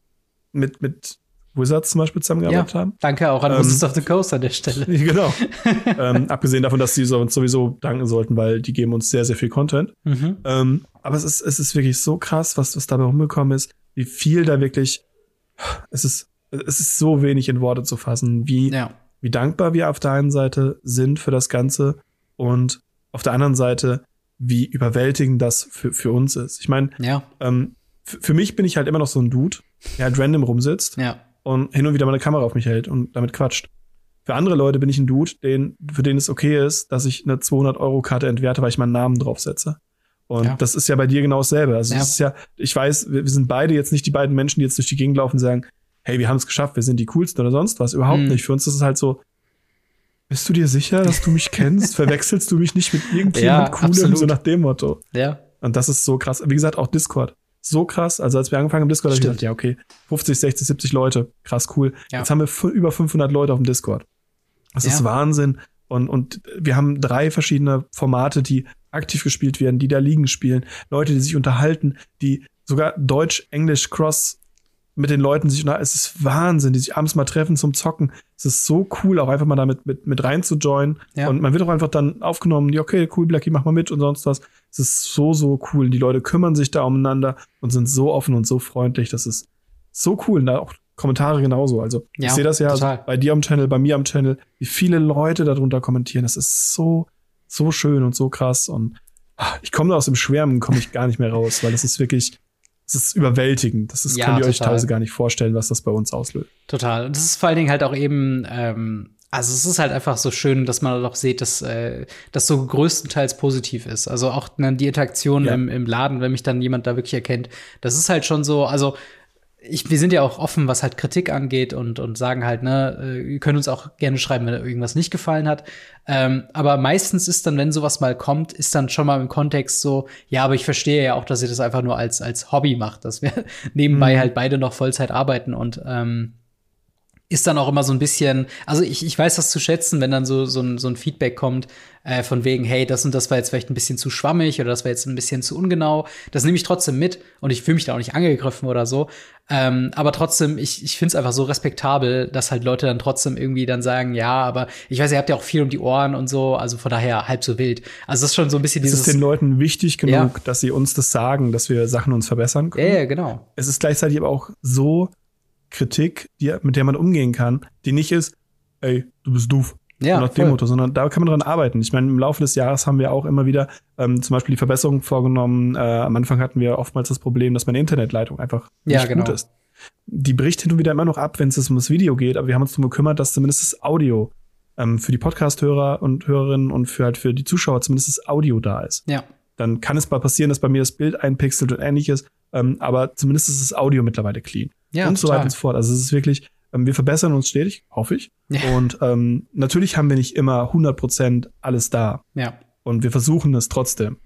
mit, mit Wizards zum Beispiel zusammengearbeitet ja, haben. danke auch an Ähm, Wizards of the Coast an der Stelle. *laughs* Genau. *laughs* ähm, abgesehen davon, dass sie so- uns sowieso danken sollten, weil die geben uns sehr, sehr viel Content. Mhm. Ähm, aber es ist, es ist wirklich so krass, was, was dabei rumgekommen ist, wie viel da wirklich, es ist, es ist so wenig in Worte zu fassen, wie, Ja. wie dankbar wir auf der einen Seite sind für das Ganze und auf der anderen Seite, wie überwältigend das für, für uns ist. Ich meine, Ja. ähm, für mich bin ich halt immer noch so ein Dude, der halt random rumsitzt Ja. Und hin und wieder mal eine Kamera auf mich hält und damit quatscht. Für andere Leute bin ich ein Dude, den, für den es okay ist, dass ich eine 200-Euro-Karte entwerte, weil ich meinen Namen draufsetze. Und Ja. das ist ja bei dir genau dasselbe. Also Ja. es ist ja, ich weiß, wir, wir sind beide jetzt nicht die beiden Menschen, die jetzt durch die Gegend laufen und sagen, hey, wir haben es geschafft, wir sind die coolsten oder sonst was. Überhaupt Mhm. nicht. Für uns ist es halt so, bist du dir sicher, dass du mich kennst? *laughs* Verwechselst du mich nicht mit irgendjemand Ja, Coolem, absolut. so nach dem Motto? Ja. Und das ist so krass. Wie gesagt, auch Discord. So krass. Also als wir angefangen haben, Discord, habe ich gedacht, ja, okay, 50, 60, 70 Leute. Krass, cool. Ja. Jetzt haben wir über 500 Leute auf dem Discord. Das Ja. ist Wahnsinn. Und, und wir haben drei verschiedene Formate, die aktiv gespielt werden, die da liegen spielen. Leute, die sich unterhalten, die sogar Deutsch, Englisch, Cross mit den Leuten sich unterhalten. Es ist Wahnsinn, die sich abends mal treffen zum Zocken. Es ist so cool, auch einfach mal damit mit, mit rein zu joinen. Ja. Und man wird auch einfach dann aufgenommen, ja, okay, cool, Blackie, mach mal mit und sonst was. Es ist so, so cool. Die Leute kümmern sich da umeinander und sind so offen und so freundlich. Das ist so cool. Und da auch Kommentare genauso. Also Ja, ich sehe das ja total. bei dir am Channel, bei mir am Channel, wie viele Leute darunter kommentieren. Das ist so, so schön und so krass. Und ah, ich komme da aus dem Schwärmen, komme ich gar nicht mehr raus, weil das ist wirklich, es ist überwältigend. Das ist, Ja, könnt ihr euch total. teilweise gar nicht vorstellen, was das bei uns auslöst. Total. Und das ist vor allen Dingen halt auch eben, ähm, also es ist halt einfach so schön, dass man halt auch sieht, dass äh, das so größtenteils positiv ist. Also auch ne, die Interaktion Ja. im, im Laden, wenn mich dann jemand da wirklich erkennt, das ist halt schon so, also ich, wir sind ja auch offen, was halt Kritik angeht und, und sagen halt, ne, äh, ihr könnt uns auch gerne schreiben, wenn irgendwas nicht gefallen hat. Ähm, aber meistens ist dann, wenn sowas mal kommt, ist dann schon mal im Kontext so, ja, aber ich verstehe ja auch, dass ihr das einfach nur als, als Hobby macht, dass wir *laughs* nebenbei Mhm. halt beide noch Vollzeit arbeiten und ähm, ist dann auch immer so ein bisschen, also ich, ich weiß das zu schätzen, wenn dann so, so, ein, so ein Feedback kommt, äh, von wegen, hey, das und das war jetzt vielleicht ein bisschen zu schwammig oder das war jetzt ein bisschen zu ungenau. Das nehme ich trotzdem mit und ich fühle mich da auch nicht angegriffen oder so. Ähm, aber trotzdem, ich, ich finde es einfach so respektabel, dass halt Leute dann trotzdem irgendwie dann sagen, ja, aber ich weiß, ihr habt ja auch viel um die Ohren und so, also von daher halb so wild. Also das ist schon so ein bisschen Es dieses. ist den Leuten wichtig genug, Ja. dass sie uns das sagen, dass wir Sachen uns verbessern ja, können. ja, genau. es ist gleichzeitig aber auch so Kritik, die, mit der man umgehen kann, die nicht ist, ey, du bist doof. Ja, nach dem. Motto, sondern da kann man dran arbeiten. Ich meine, im Laufe des Jahres haben wir auch immer wieder ähm, zum Beispiel die Verbesserung vorgenommen. Äh, am Anfang hatten wir oftmals das Problem, dass meine Internetleitung einfach Ja, nicht genau. gut ist. Die bricht hin und wieder immer noch ab, wenn es um das Video geht, aber wir haben uns darum gekümmert, dass zumindest das Audio ähm, für die Podcast-Hörer und Hörerinnen und für halt für die Zuschauer zumindest das Audio da ist Ja, dann kann es mal passieren, dass bei mir das Bild einpixelt und ähnliches, ähm, aber zumindest ist das Audio mittlerweile clean. Ja, und so total. weiter und so fort. Also es ist wirklich, ähm, wir verbessern uns stetig, hoffe ich. Ja. Und ähm, natürlich haben wir nicht immer 100% alles da. Ja. Und wir versuchen es trotzdem.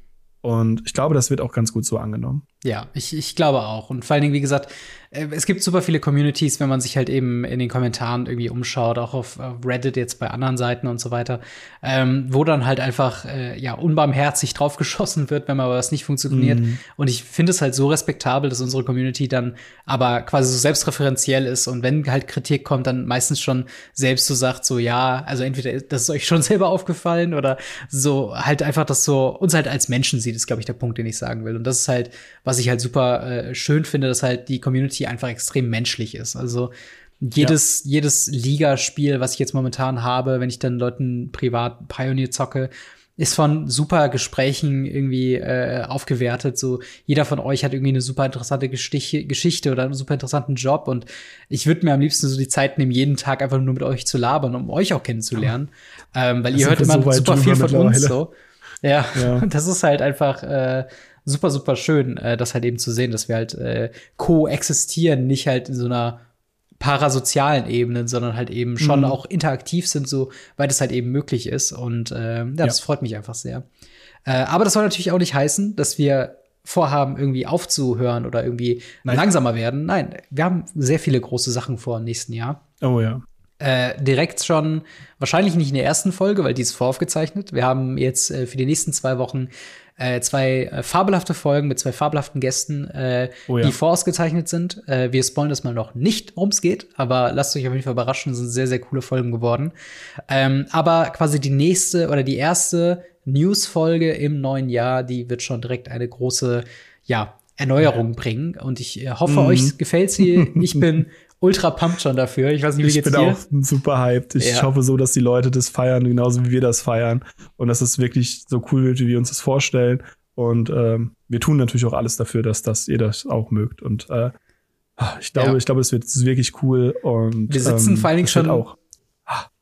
Und ich glaube, das wird auch ganz gut so angenommen. Ja, ich, ich glaube auch. Und vor allen Dingen, wie gesagt, es gibt super viele Communities, wenn man sich halt eben in den Kommentaren irgendwie umschaut, auch auf äh, Reddit jetzt bei anderen Seiten und so weiter, ähm, wo dann halt einfach äh, ja unbarmherzig *laughs* draufgeschossen wird, wenn mal was nicht funktioniert. Mhm. Und ich finde es halt so respektabel, dass unsere Community dann aber quasi so selbstreferenziell ist und wenn halt Kritik kommt, dann meistens schon selbst so sagt, so ja, also entweder das ist euch schon *laughs* selber aufgefallen oder so halt einfach das so uns halt als Menschen sieht, ist glaube ich der Punkt, den ich sagen will. Und das ist halt, was ich halt super äh, schön finde, dass halt die Community einfach extrem menschlich ist. Also jedes, jedes Ligaspiel, was ich jetzt momentan habe, wenn ich dann Leuten privat Pioneer zocke, ist von super Gesprächen irgendwie äh, aufgewertet. So jeder von euch hat irgendwie eine super interessante Gestich Geschichte oder einen super interessanten Job und ich würde mir am liebsten so die Zeit nehmen, jeden Tag einfach nur mit euch zu labern, um euch auch kennenzulernen, ähm, weil Da ihr hört immer so super viel von uns. So. Ja, Ja. *laughs* das ist halt einfach äh, super, super schön, äh, das halt eben zu sehen, dass wir halt äh, koexistieren, nicht halt in so einer parasozialen Ebenen, sondern halt eben schon mhm. auch interaktiv sind, so weit es halt eben möglich ist. Und äh, ja, das ja. freut mich einfach sehr. Äh, aber das soll natürlich auch nicht heißen, dass wir vorhaben, irgendwie aufzuhören oder irgendwie Nein. langsamer werden. Nein, wir haben sehr viele große Sachen vor im nächsten Jahr. Oh ja. Äh, direkt schon, wahrscheinlich nicht in der ersten Folge, weil die ist voraufgezeichnet. Wir haben jetzt äh, für die nächsten zwei Wochen äh, zwei äh, fabelhafte Folgen mit zwei fabelhaften Gästen, äh, oh ja. die vorausgezeichnet sind. Äh, wir spoilen das mal noch nicht, worum es geht, aber lasst euch auf jeden Fall überraschen, sind sehr, sehr coole Folgen geworden. Ähm, aber quasi die nächste oder die erste News-Folge im neuen Jahr, die wird schon direkt eine große, ja, Erneuerung bringen. Und ich hoffe, mhm. euch gefällt sie. Ich bin *laughs* ultra pumped schon dafür. Ich weiß nicht, wie ich geht's dir? Ich bin auch super hyped. Ich ja. hoffe so, dass die Leute das feiern, genauso wie wir das feiern. Und dass es wirklich so cool wird, wie wir uns das vorstellen. Und ähm, wir tun natürlich auch alles dafür, dass, dass ihr das auch mögt. Und äh, ich glaube, ja. ich glaube, es wird wirklich cool. Und wir sitzen ähm, vor allen Dingen schon auch.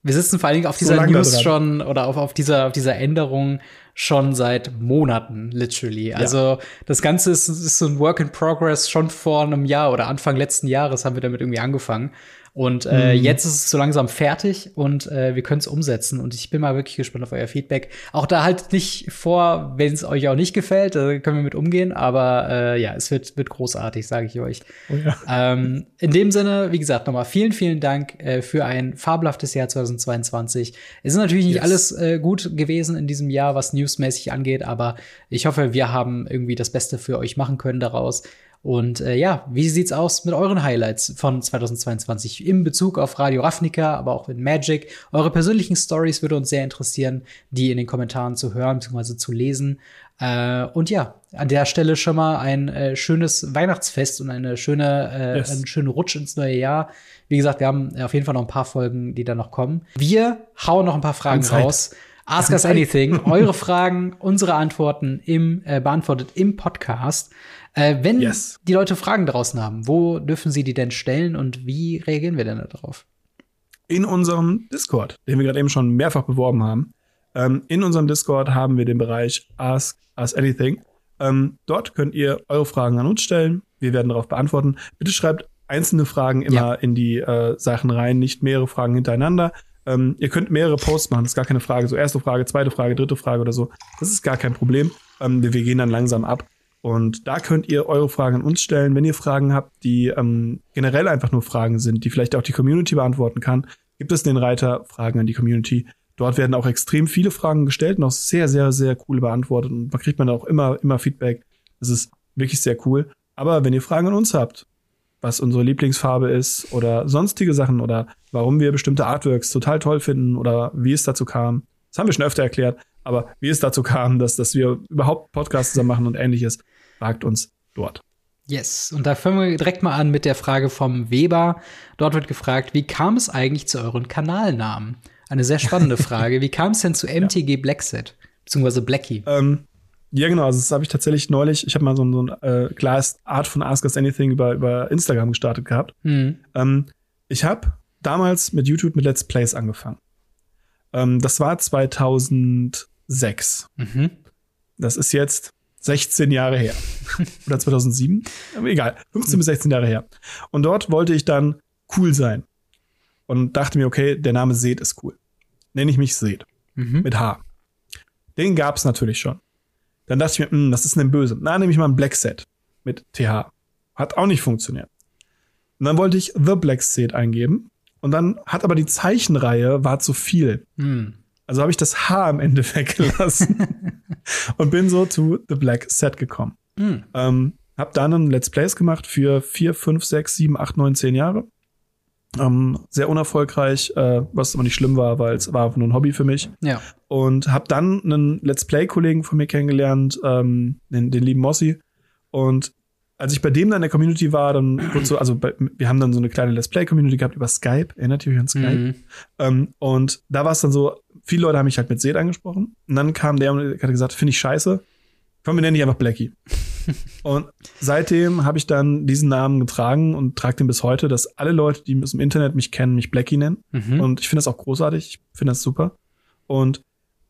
Wir sitzen vor allen Dingen auf dieser so News schon oder auf, auf dieser, auf dieser Änderung schon seit Monaten, literally. Also ja. das Ganze ist, ist so ein Work in Progress schon vor einem Jahr oder Anfang letzten Jahres haben wir damit irgendwie angefangen. Und äh, mhm. jetzt ist es so langsam fertig und äh, wir können es umsetzen. Und ich bin mal wirklich gespannt auf euer Feedback. Auch da halt nicht vor, wenn es euch auch nicht gefällt, da können wir mit umgehen. Aber äh, ja, es wird, wird großartig, sage ich euch. Oh ja. ähm, in dem Sinne, wie gesagt, nochmal vielen, vielen Dank äh, für ein fabelhaftes Jahr 2022. Es ist natürlich nicht yes. alles äh, gut gewesen in diesem Jahr, was newsmäßig angeht, aber ich hoffe, wir haben irgendwie das Beste für euch machen können daraus. Und äh, ja, wie sieht's aus mit euren Highlights von 2022 in Bezug auf Radio Ravnica, aber auch mit Magic? Eure persönlichen Stories würde uns sehr interessieren, die in den Kommentaren zu hören bzw. zu lesen. Äh, und ja, an der Stelle schon mal ein äh, schönes Weihnachtsfest und eine schöne, äh, yes. einen schönen Rutsch ins neue Jahr. Wie gesagt, wir haben auf jeden Fall noch ein paar Folgen, die da noch kommen. Wir hauen noch ein paar Fragen raus. Ask us anything. *laughs* Eure Fragen, unsere Antworten im, äh, beantwortet im Podcast. Äh, wenn yes. die Leute Fragen draußen haben, wo dürfen sie die denn stellen und wie reagieren wir denn darauf? In unserem Discord, den wir gerade eben schon mehrfach beworben haben. Ähm, in unserem Discord haben wir den Bereich Ask Us Anything. Ähm, dort könnt ihr eure Fragen an uns stellen. Wir werden darauf beantworten. Bitte schreibt einzelne Fragen immer ja. in die äh, Sachen rein, nicht mehrere Fragen hintereinander. Ähm, ihr könnt mehrere Posts machen, das ist gar keine Frage. So erste Frage, zweite Frage, dritte Frage oder so. Das ist gar kein Problem. Ähm, wir, wir gehen dann langsam ab. Und da könnt ihr eure Fragen an uns stellen. Wenn ihr Fragen habt, die ähm, generell einfach nur Fragen sind, die vielleicht auch die Community beantworten kann, gibt es den Reiter Fragen an die Community. Dort werden auch extrem viele Fragen gestellt und auch sehr, sehr, sehr cool beantwortet. Und da kriegt man auch immer, immer Feedback. Das ist wirklich sehr cool. Aber wenn ihr Fragen an uns habt, was unsere Lieblingsfarbe ist oder sonstige Sachen oder warum wir bestimmte Artworks total toll finden oder wie es dazu kam, das haben wir schon öfter erklärt, aber wie es dazu kam, dass, dass wir überhaupt Podcasts zusammen machen und ähnliches, fragt uns dort. Yes, und da fangen wir direkt mal an mit der Frage vom Weber. Dort wird gefragt, wie kam es eigentlich zu euren Kanalnamen? Eine sehr spannende *laughs* Frage. Wie kam es denn zu MTG ja. Blackset, beziehungsweise Blackie? Ähm, ja, genau. Also das habe ich tatsächlich neulich. Ich habe mal so, so ein äh, klares Art von Ask Us Anything über, über Instagram gestartet gehabt. Mhm. Ähm, ich habe damals mit YouTube mit Let's Plays angefangen. Ähm, das war 2006. Mhm. Das ist jetzt 16 Jahre her. Oder 2007? Aber egal. 15 bis 16 Jahre her. Und dort wollte ich dann cool sein. Und dachte mir, okay, der Name Seed ist cool. Nenne ich mich Seed. Mhm. Mit H. Den gab's natürlich schon. Dann dachte ich mir, hm, das ist ein Böse. Na, nehme ich mal ein Black Set. Mit TH. Hat auch nicht funktioniert. Und dann wollte ich The Black Set eingeben. Und dann hat aber die Zeichenreihe war zu viel. Mhm. Also habe ich das H am Ende *laughs* weggelassen *laughs* und bin so zu The Black Set gekommen. Mhm. Ähm, hab dann ein Let's Plays gemacht für vier, fünf, sechs, sieben, acht, neun, zehn Jahre. Ähm, sehr unerfolgreich, äh, was aber nicht schlimm war, weil es war einfach nur ein Hobby für mich. Ja. Und hab dann einen Let's Play-Kollegen von mir kennengelernt, ähm, den, den lieben Mossi. Und als ich bei dem dann in der Community war, dann wurde so, also bei, wir haben dann so eine kleine Let's Play-Community gehabt über Skype, erinnert ihr euch an Skype? Mhm. Ähm, und da war es dann so, viele Leute haben mich halt mit Seth angesprochen. Und dann kam der und hat gesagt, finde ich scheiße. Komm, wir nennen dich einfach Blackie. *laughs* und seitdem habe ich dann diesen Namen getragen und trage den bis heute, dass alle Leute, die aus dem Internet mich kennen, mich Blackie nennen. Mhm. Und ich finde das auch großartig. Ich finde das super. Und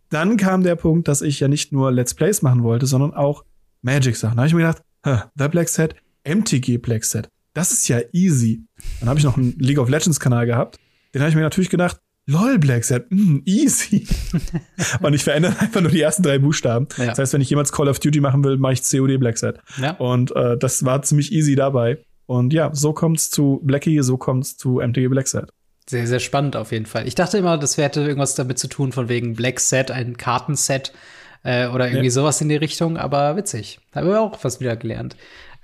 dann kam der Punkt, dass ich ja nicht nur Let's Plays machen wollte, sondern auch Magic-Sachen. Da habe ich mir gedacht, The Black Set, MTG Black Set. das ist ja easy. Dann habe ich noch einen League of Legends Kanal gehabt. Den habe ich mir natürlich gedacht, lol, Black Set, mm, easy. *laughs* und ich verändere einfach nur die ersten drei Buchstaben. Ja. Das heißt, wenn ich jemals Call of Duty machen will, mache ich COD Black Set. Ja. Und äh, das war ziemlich easy dabei. Und ja, so kommt's zu Blackie, so kommt's zu MTG Black Set. Sehr, sehr spannend auf jeden Fall. Ich dachte immer, das hätte irgendwas damit zu tun, von wegen Black Set, ein Kartenset äh, oder irgendwie ja. sowas in die Richtung, aber witzig. Haben wir auch was wieder gelernt.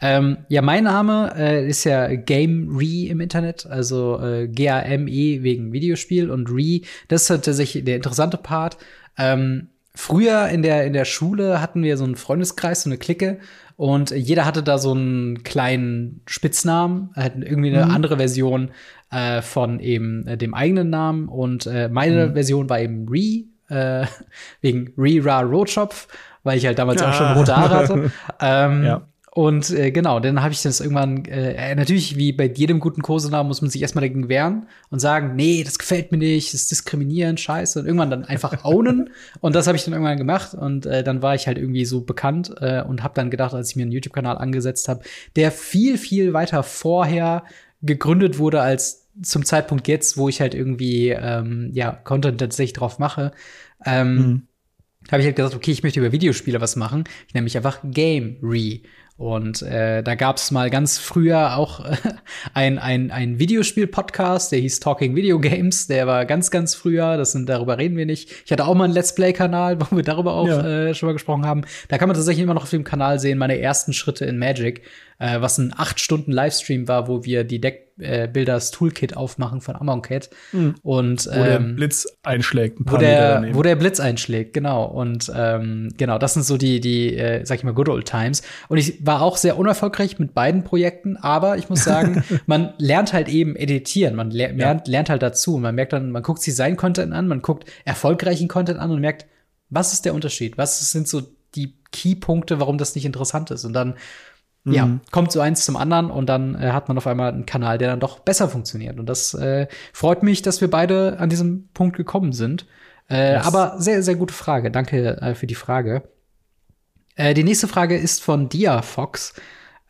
Ähm, ja, mein Name äh, ist ja Game Re im Internet, also äh, G-A-M-E wegen Videospiel und Re, das ist tatsächlich der interessante Part. Ähm, früher in der, in der Schule hatten wir so einen Freundeskreis, so eine Clique und jeder hatte da so einen kleinen Spitznamen, halt irgendwie eine mhm. andere Version äh, von eben äh, dem eigenen Namen. Und äh, meine mhm. Version war eben Re, äh, *laughs* wegen Re-Ra Rotschopf, weil ich halt damals ah. auch schon rote Haare hatte. *laughs* ähm, ja. Und äh, genau, dann habe ich das irgendwann, äh, natürlich wie bei jedem guten Kosenamen muss man sich erstmal dagegen wehren und sagen, nee, das gefällt mir nicht, das ist diskriminierend, scheiße. Und irgendwann dann einfach ownen. *laughs* und das habe ich dann irgendwann gemacht. Und äh, dann war ich halt irgendwie so bekannt äh, und habe dann gedacht, als ich mir einen YouTube-Kanal angesetzt habe, der viel, viel weiter vorher gegründet wurde als zum Zeitpunkt jetzt, wo ich halt irgendwie ähm, ja Content tatsächlich drauf mache. Ähm, mhm habe ich halt gesagt, okay, ich möchte über Videospiele was machen. Ich nenne mich einfach Game Re. Und äh, da gab es mal ganz früher auch äh, *laughs* ein, ein, ein Videospiel-Podcast, der hieß Talking Video Games, der war ganz, ganz früher, das sind, darüber reden wir nicht. Ich hatte auch mal einen Let's Play-Kanal, *laughs* wo wir darüber auch ja. äh, schon mal gesprochen haben. Da kann man tatsächlich immer noch auf dem Kanal sehen, meine ersten Schritte in Magic, äh, was ein acht Stunden Livestream war, wo wir die Deck äh, Builders Toolkit aufmachen von Amonkhet. Mhm. Und, ähm, wo der ähm, Blitz einschlägt. Ein wo, der, wo der Blitz einschlägt, genau. Und ähm, genau, das sind so die, die äh, sag ich mal, good old times. Und ich war auch sehr unerfolgreich mit beiden Projekten, aber ich muss sagen, *laughs* man lernt halt eben editieren. Man ler lernt, ja. lernt halt dazu. Und man merkt dann, man guckt sich seinen Content an, man guckt erfolgreichen Content an und merkt, was ist der Unterschied? Was sind so die Keypunkte, warum das nicht interessant ist? Und dann ja, mhm. kommt so eins zum anderen und dann äh, hat man auf einmal einen Kanal, der dann doch besser funktioniert. Und das äh, freut mich, dass wir beide an diesem Punkt gekommen sind. Äh, yes. Aber sehr, sehr gute Frage. Danke äh, für die Frage. Äh, die nächste Frage ist von Dia Fox.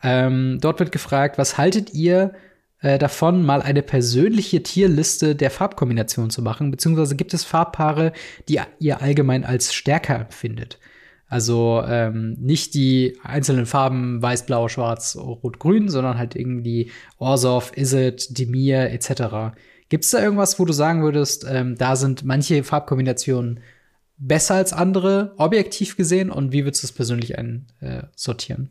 Ähm, dort wird gefragt, was haltet ihr äh, davon, mal eine persönliche Tierliste der Farbkombination zu machen? Beziehungsweise gibt es Farbpaare, die ihr allgemein als stärker empfindet? Also ähm, nicht die einzelnen Farben weiß, blau, schwarz, rot, grün, sondern halt irgendwie Orsov, Izzet, Demir etc. Gibt es da irgendwas, wo du sagen würdest, ähm, da sind manche Farbkombinationen besser als andere, objektiv gesehen? Und wie würdest du es persönlich einsortieren?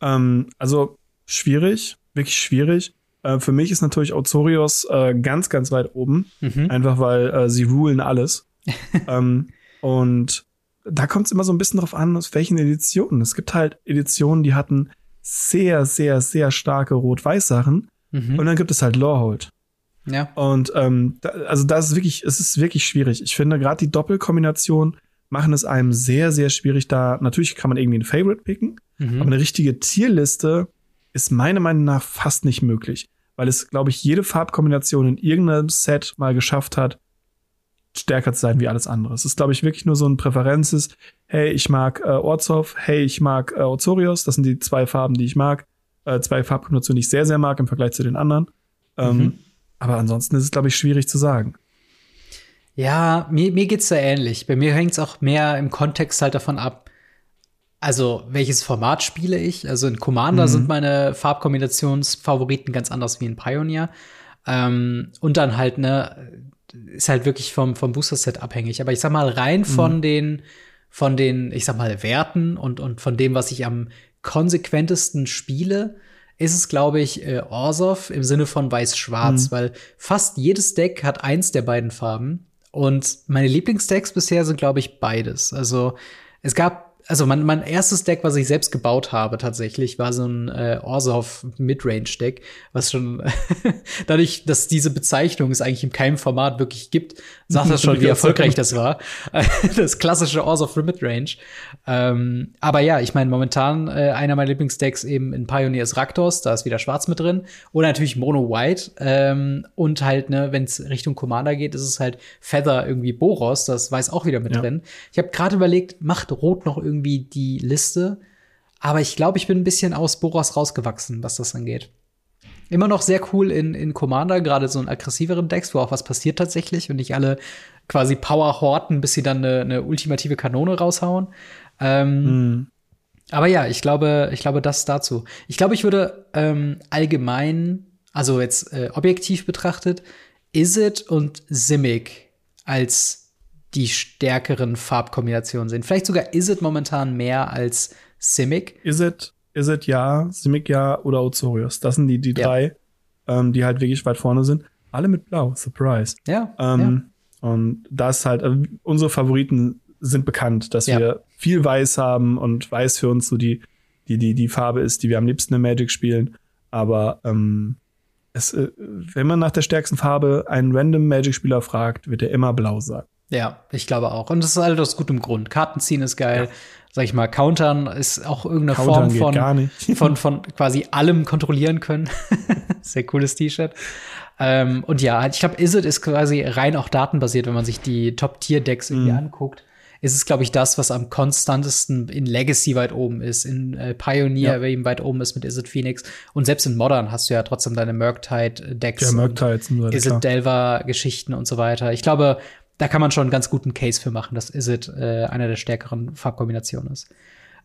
Äh, ähm, also schwierig, wirklich schwierig. Äh, für mich ist natürlich Ozorios äh, ganz, ganz weit oben. Mhm. Einfach weil äh, sie rulen alles. *laughs* ähm, und da kommt es immer so ein bisschen drauf an, aus welchen Editionen. Es gibt halt Editionen, die hatten sehr, sehr, sehr starke Rot-Weiß-Sachen. Mhm. Und dann gibt es halt Lorehold. Ja. Und ähm, da, also das ist wirklich, es ist wirklich schwierig. Ich finde, gerade die Doppelkombination machen es einem sehr, sehr schwierig. Da natürlich kann man irgendwie ein Favorite picken, mhm. aber eine richtige Tierliste ist meiner Meinung nach fast nicht möglich, weil es, glaube ich, jede Farbkombination in irgendeinem Set mal geschafft hat, stärker zu sein wie alles andere. Es ist, glaube ich, wirklich nur so ein Präferenzes. Hey, ich mag äh, Orzhov, hey, ich mag äh, Ozorios. Das sind die zwei Farben, die ich mag. Äh, zwei Farbkombinationen, die ich sehr, sehr mag im Vergleich zu den anderen. Ähm, mhm. Aber ansonsten ist es, glaube ich, schwierig zu sagen. Ja, mir, mir geht's da ähnlich. Bei mir hängt es auch mehr im Kontext halt davon ab, also welches Format spiele ich. Also in Commander mhm. sind meine Farbkombinationsfavoriten ganz anders wie in Pioneer. Ähm, und dann halt, ne, ist halt wirklich vom, vom Booster-Set abhängig. Aber ich sag mal, rein von mhm. den, von den, ich sag mal, Werten und, und von dem, was ich am konsequentesten spiele, ist es, glaube ich, äh, Orsov im Sinne von weiß-schwarz, mhm. weil fast jedes Deck hat eins der beiden Farben. Und meine Lieblingsdecks bisher sind, glaube ich, beides. Also es gab also mein, mein erstes Deck, was ich selbst gebaut habe, tatsächlich, war so ein äh, Orzhov Midrange-Deck, was schon *laughs* dadurch, dass diese Bezeichnung es eigentlich in keinem Format wirklich gibt, sagt das schon, wie *laughs* erfolgreich das war. *laughs* das klassische Orzhov Midrange. Ähm, aber ja, ich meine, momentan äh, einer meiner Lieblingsdecks eben in Pioneer ist Raktos, da ist wieder Schwarz mit drin. Oder natürlich Mono White. Ähm, und halt, ne, wenn es Richtung Commander geht, ist es halt Feather irgendwie Boros, das weiß auch wieder mit ja. drin. Ich habe gerade überlegt, macht Rot noch irgendwie irgendwie die Liste. Aber ich glaube, ich bin ein bisschen aus Boros rausgewachsen, was das angeht. Immer noch sehr cool in, in Commander, gerade so in aggressiveren Decks, wo auch was passiert tatsächlich und nicht alle quasi Power horten, bis sie dann eine, eine ultimative Kanone raushauen. Ähm, mhm. Aber ja, ich glaube, ich glaube, das dazu. Ich glaube, ich würde ähm, allgemein, also jetzt äh, objektiv betrachtet, Izzet und Simic als die stärkeren Farbkombinationen sehen. Vielleicht sogar Izzet momentan mehr als Simic. Izzet ist es ja, Simic ja oder Ozorius. Das sind die, die ja. drei, ähm, die halt wirklich weit vorne sind. Alle mit Blau, Surprise. Ja. Ähm, ja. Und das halt, also unsere Favoriten sind bekannt, dass ja. wir viel Weiß haben und Weiß für uns so die, die, die, die Farbe ist, die wir am liebsten in Magic spielen. Aber ähm, es, äh, wenn man nach der stärksten Farbe einen random Magic-Spieler fragt, wird er immer blau sagen. Ja, ich glaube auch. Und das ist alles aus gutem Grund. Karten ziehen ist geil. Ja sag ich mal, countern ist auch irgendeine countern Form von, *laughs* von, von quasi allem kontrollieren können. *laughs* Sehr cooles T-Shirt. Ähm, und ja, ich glaube, Izzet ist quasi rein auch datenbasiert, wenn man sich die Top-Tier-Decks irgendwie mm. anguckt. Ist es, glaube ich, das, was am konstantesten in Legacy weit oben ist, in äh, Pioneer, ja. eben weit oben ist mit Izzet Phoenix. Und selbst in Modern hast du ja trotzdem deine Murktide-Decks. Ja, Murktides und Izzet Delver-Geschichten und so weiter. Ich glaube, da kann man schon einen ganz guten Case für machen, dass Izzet äh, einer der stärkeren Farbkombinationen ist.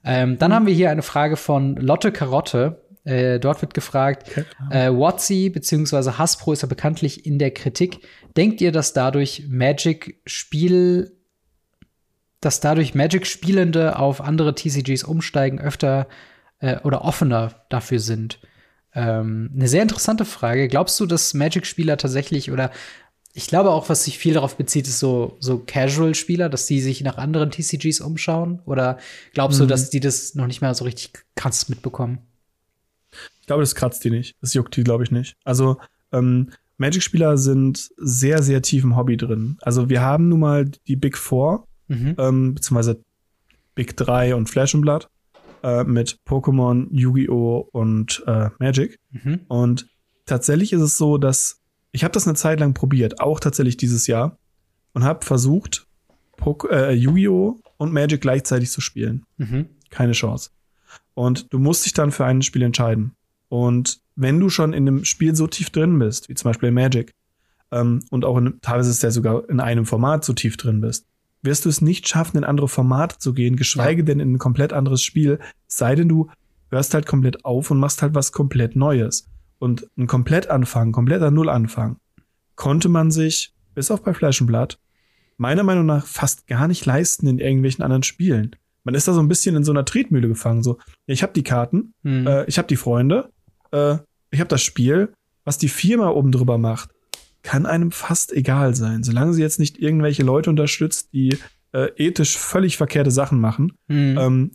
Ähm, dann mhm. haben wir hier eine Frage von Lotte Karotte. Äh, dort wird gefragt, okay. äh, Watsi bzw. Hasbro ist ja bekanntlich in der Kritik. Denkt ihr, dass dadurch Magic Spiel, dass dadurch Magic Spielende auf andere TCGs umsteigen, öfter äh, oder offener dafür sind? Ähm, eine sehr interessante Frage. Glaubst du, dass Magic-Spieler tatsächlich oder ich glaube auch, was sich viel darauf bezieht, ist so, so Casual-Spieler, dass die sich nach anderen TCGs umschauen? Oder glaubst mhm. du, dass die das noch nicht mehr so richtig krass mitbekommen? Ich glaube, das kratzt die nicht. Das juckt die, glaube ich, nicht. Also, ähm, Magic-Spieler sind sehr, sehr tief im Hobby drin. Also, wir haben nun mal die Big Four, mhm. ähm, beziehungsweise Big 3 und Flash and Blood äh, mit Pokémon, Yu-Gi-Oh! und äh, Magic. Mhm. Und tatsächlich ist es so, dass ich habe das eine Zeit lang probiert, auch tatsächlich dieses Jahr, und habe versucht, äh, Yu-Gi-Oh! und Magic gleichzeitig zu spielen. Mhm. Keine Chance. Und du musst dich dann für ein Spiel entscheiden. Und wenn du schon in einem Spiel so tief drin bist, wie zum Beispiel in Magic, ähm, und auch in, teilweise ist der sogar in einem Format so tief drin bist, wirst du es nicht schaffen, in andere Formate zu gehen, geschweige ja. denn in ein komplett anderes Spiel, sei denn du hörst halt komplett auf und machst halt was komplett Neues und ein Komplettanfang, kompletter Nullanfang, konnte man sich, bis auf bei Fleisch und Blatt, meiner Meinung nach fast gar nicht leisten in irgendwelchen anderen Spielen. Man ist da so ein bisschen in so einer Tretmühle gefangen. So, ich habe die Karten, hm. äh, ich habe die Freunde, äh, ich habe das Spiel, was die Firma oben drüber macht, kann einem fast egal sein, solange sie jetzt nicht irgendwelche Leute unterstützt, die äh, ethisch völlig verkehrte Sachen machen. Hm. Ähm,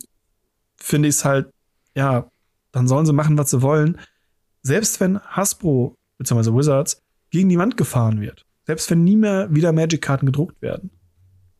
Finde ich es halt, ja, dann sollen sie machen, was sie wollen selbst wenn Hasbro bzw. Wizards gegen die Wand gefahren wird, selbst wenn nie mehr wieder Magic-Karten gedruckt werden,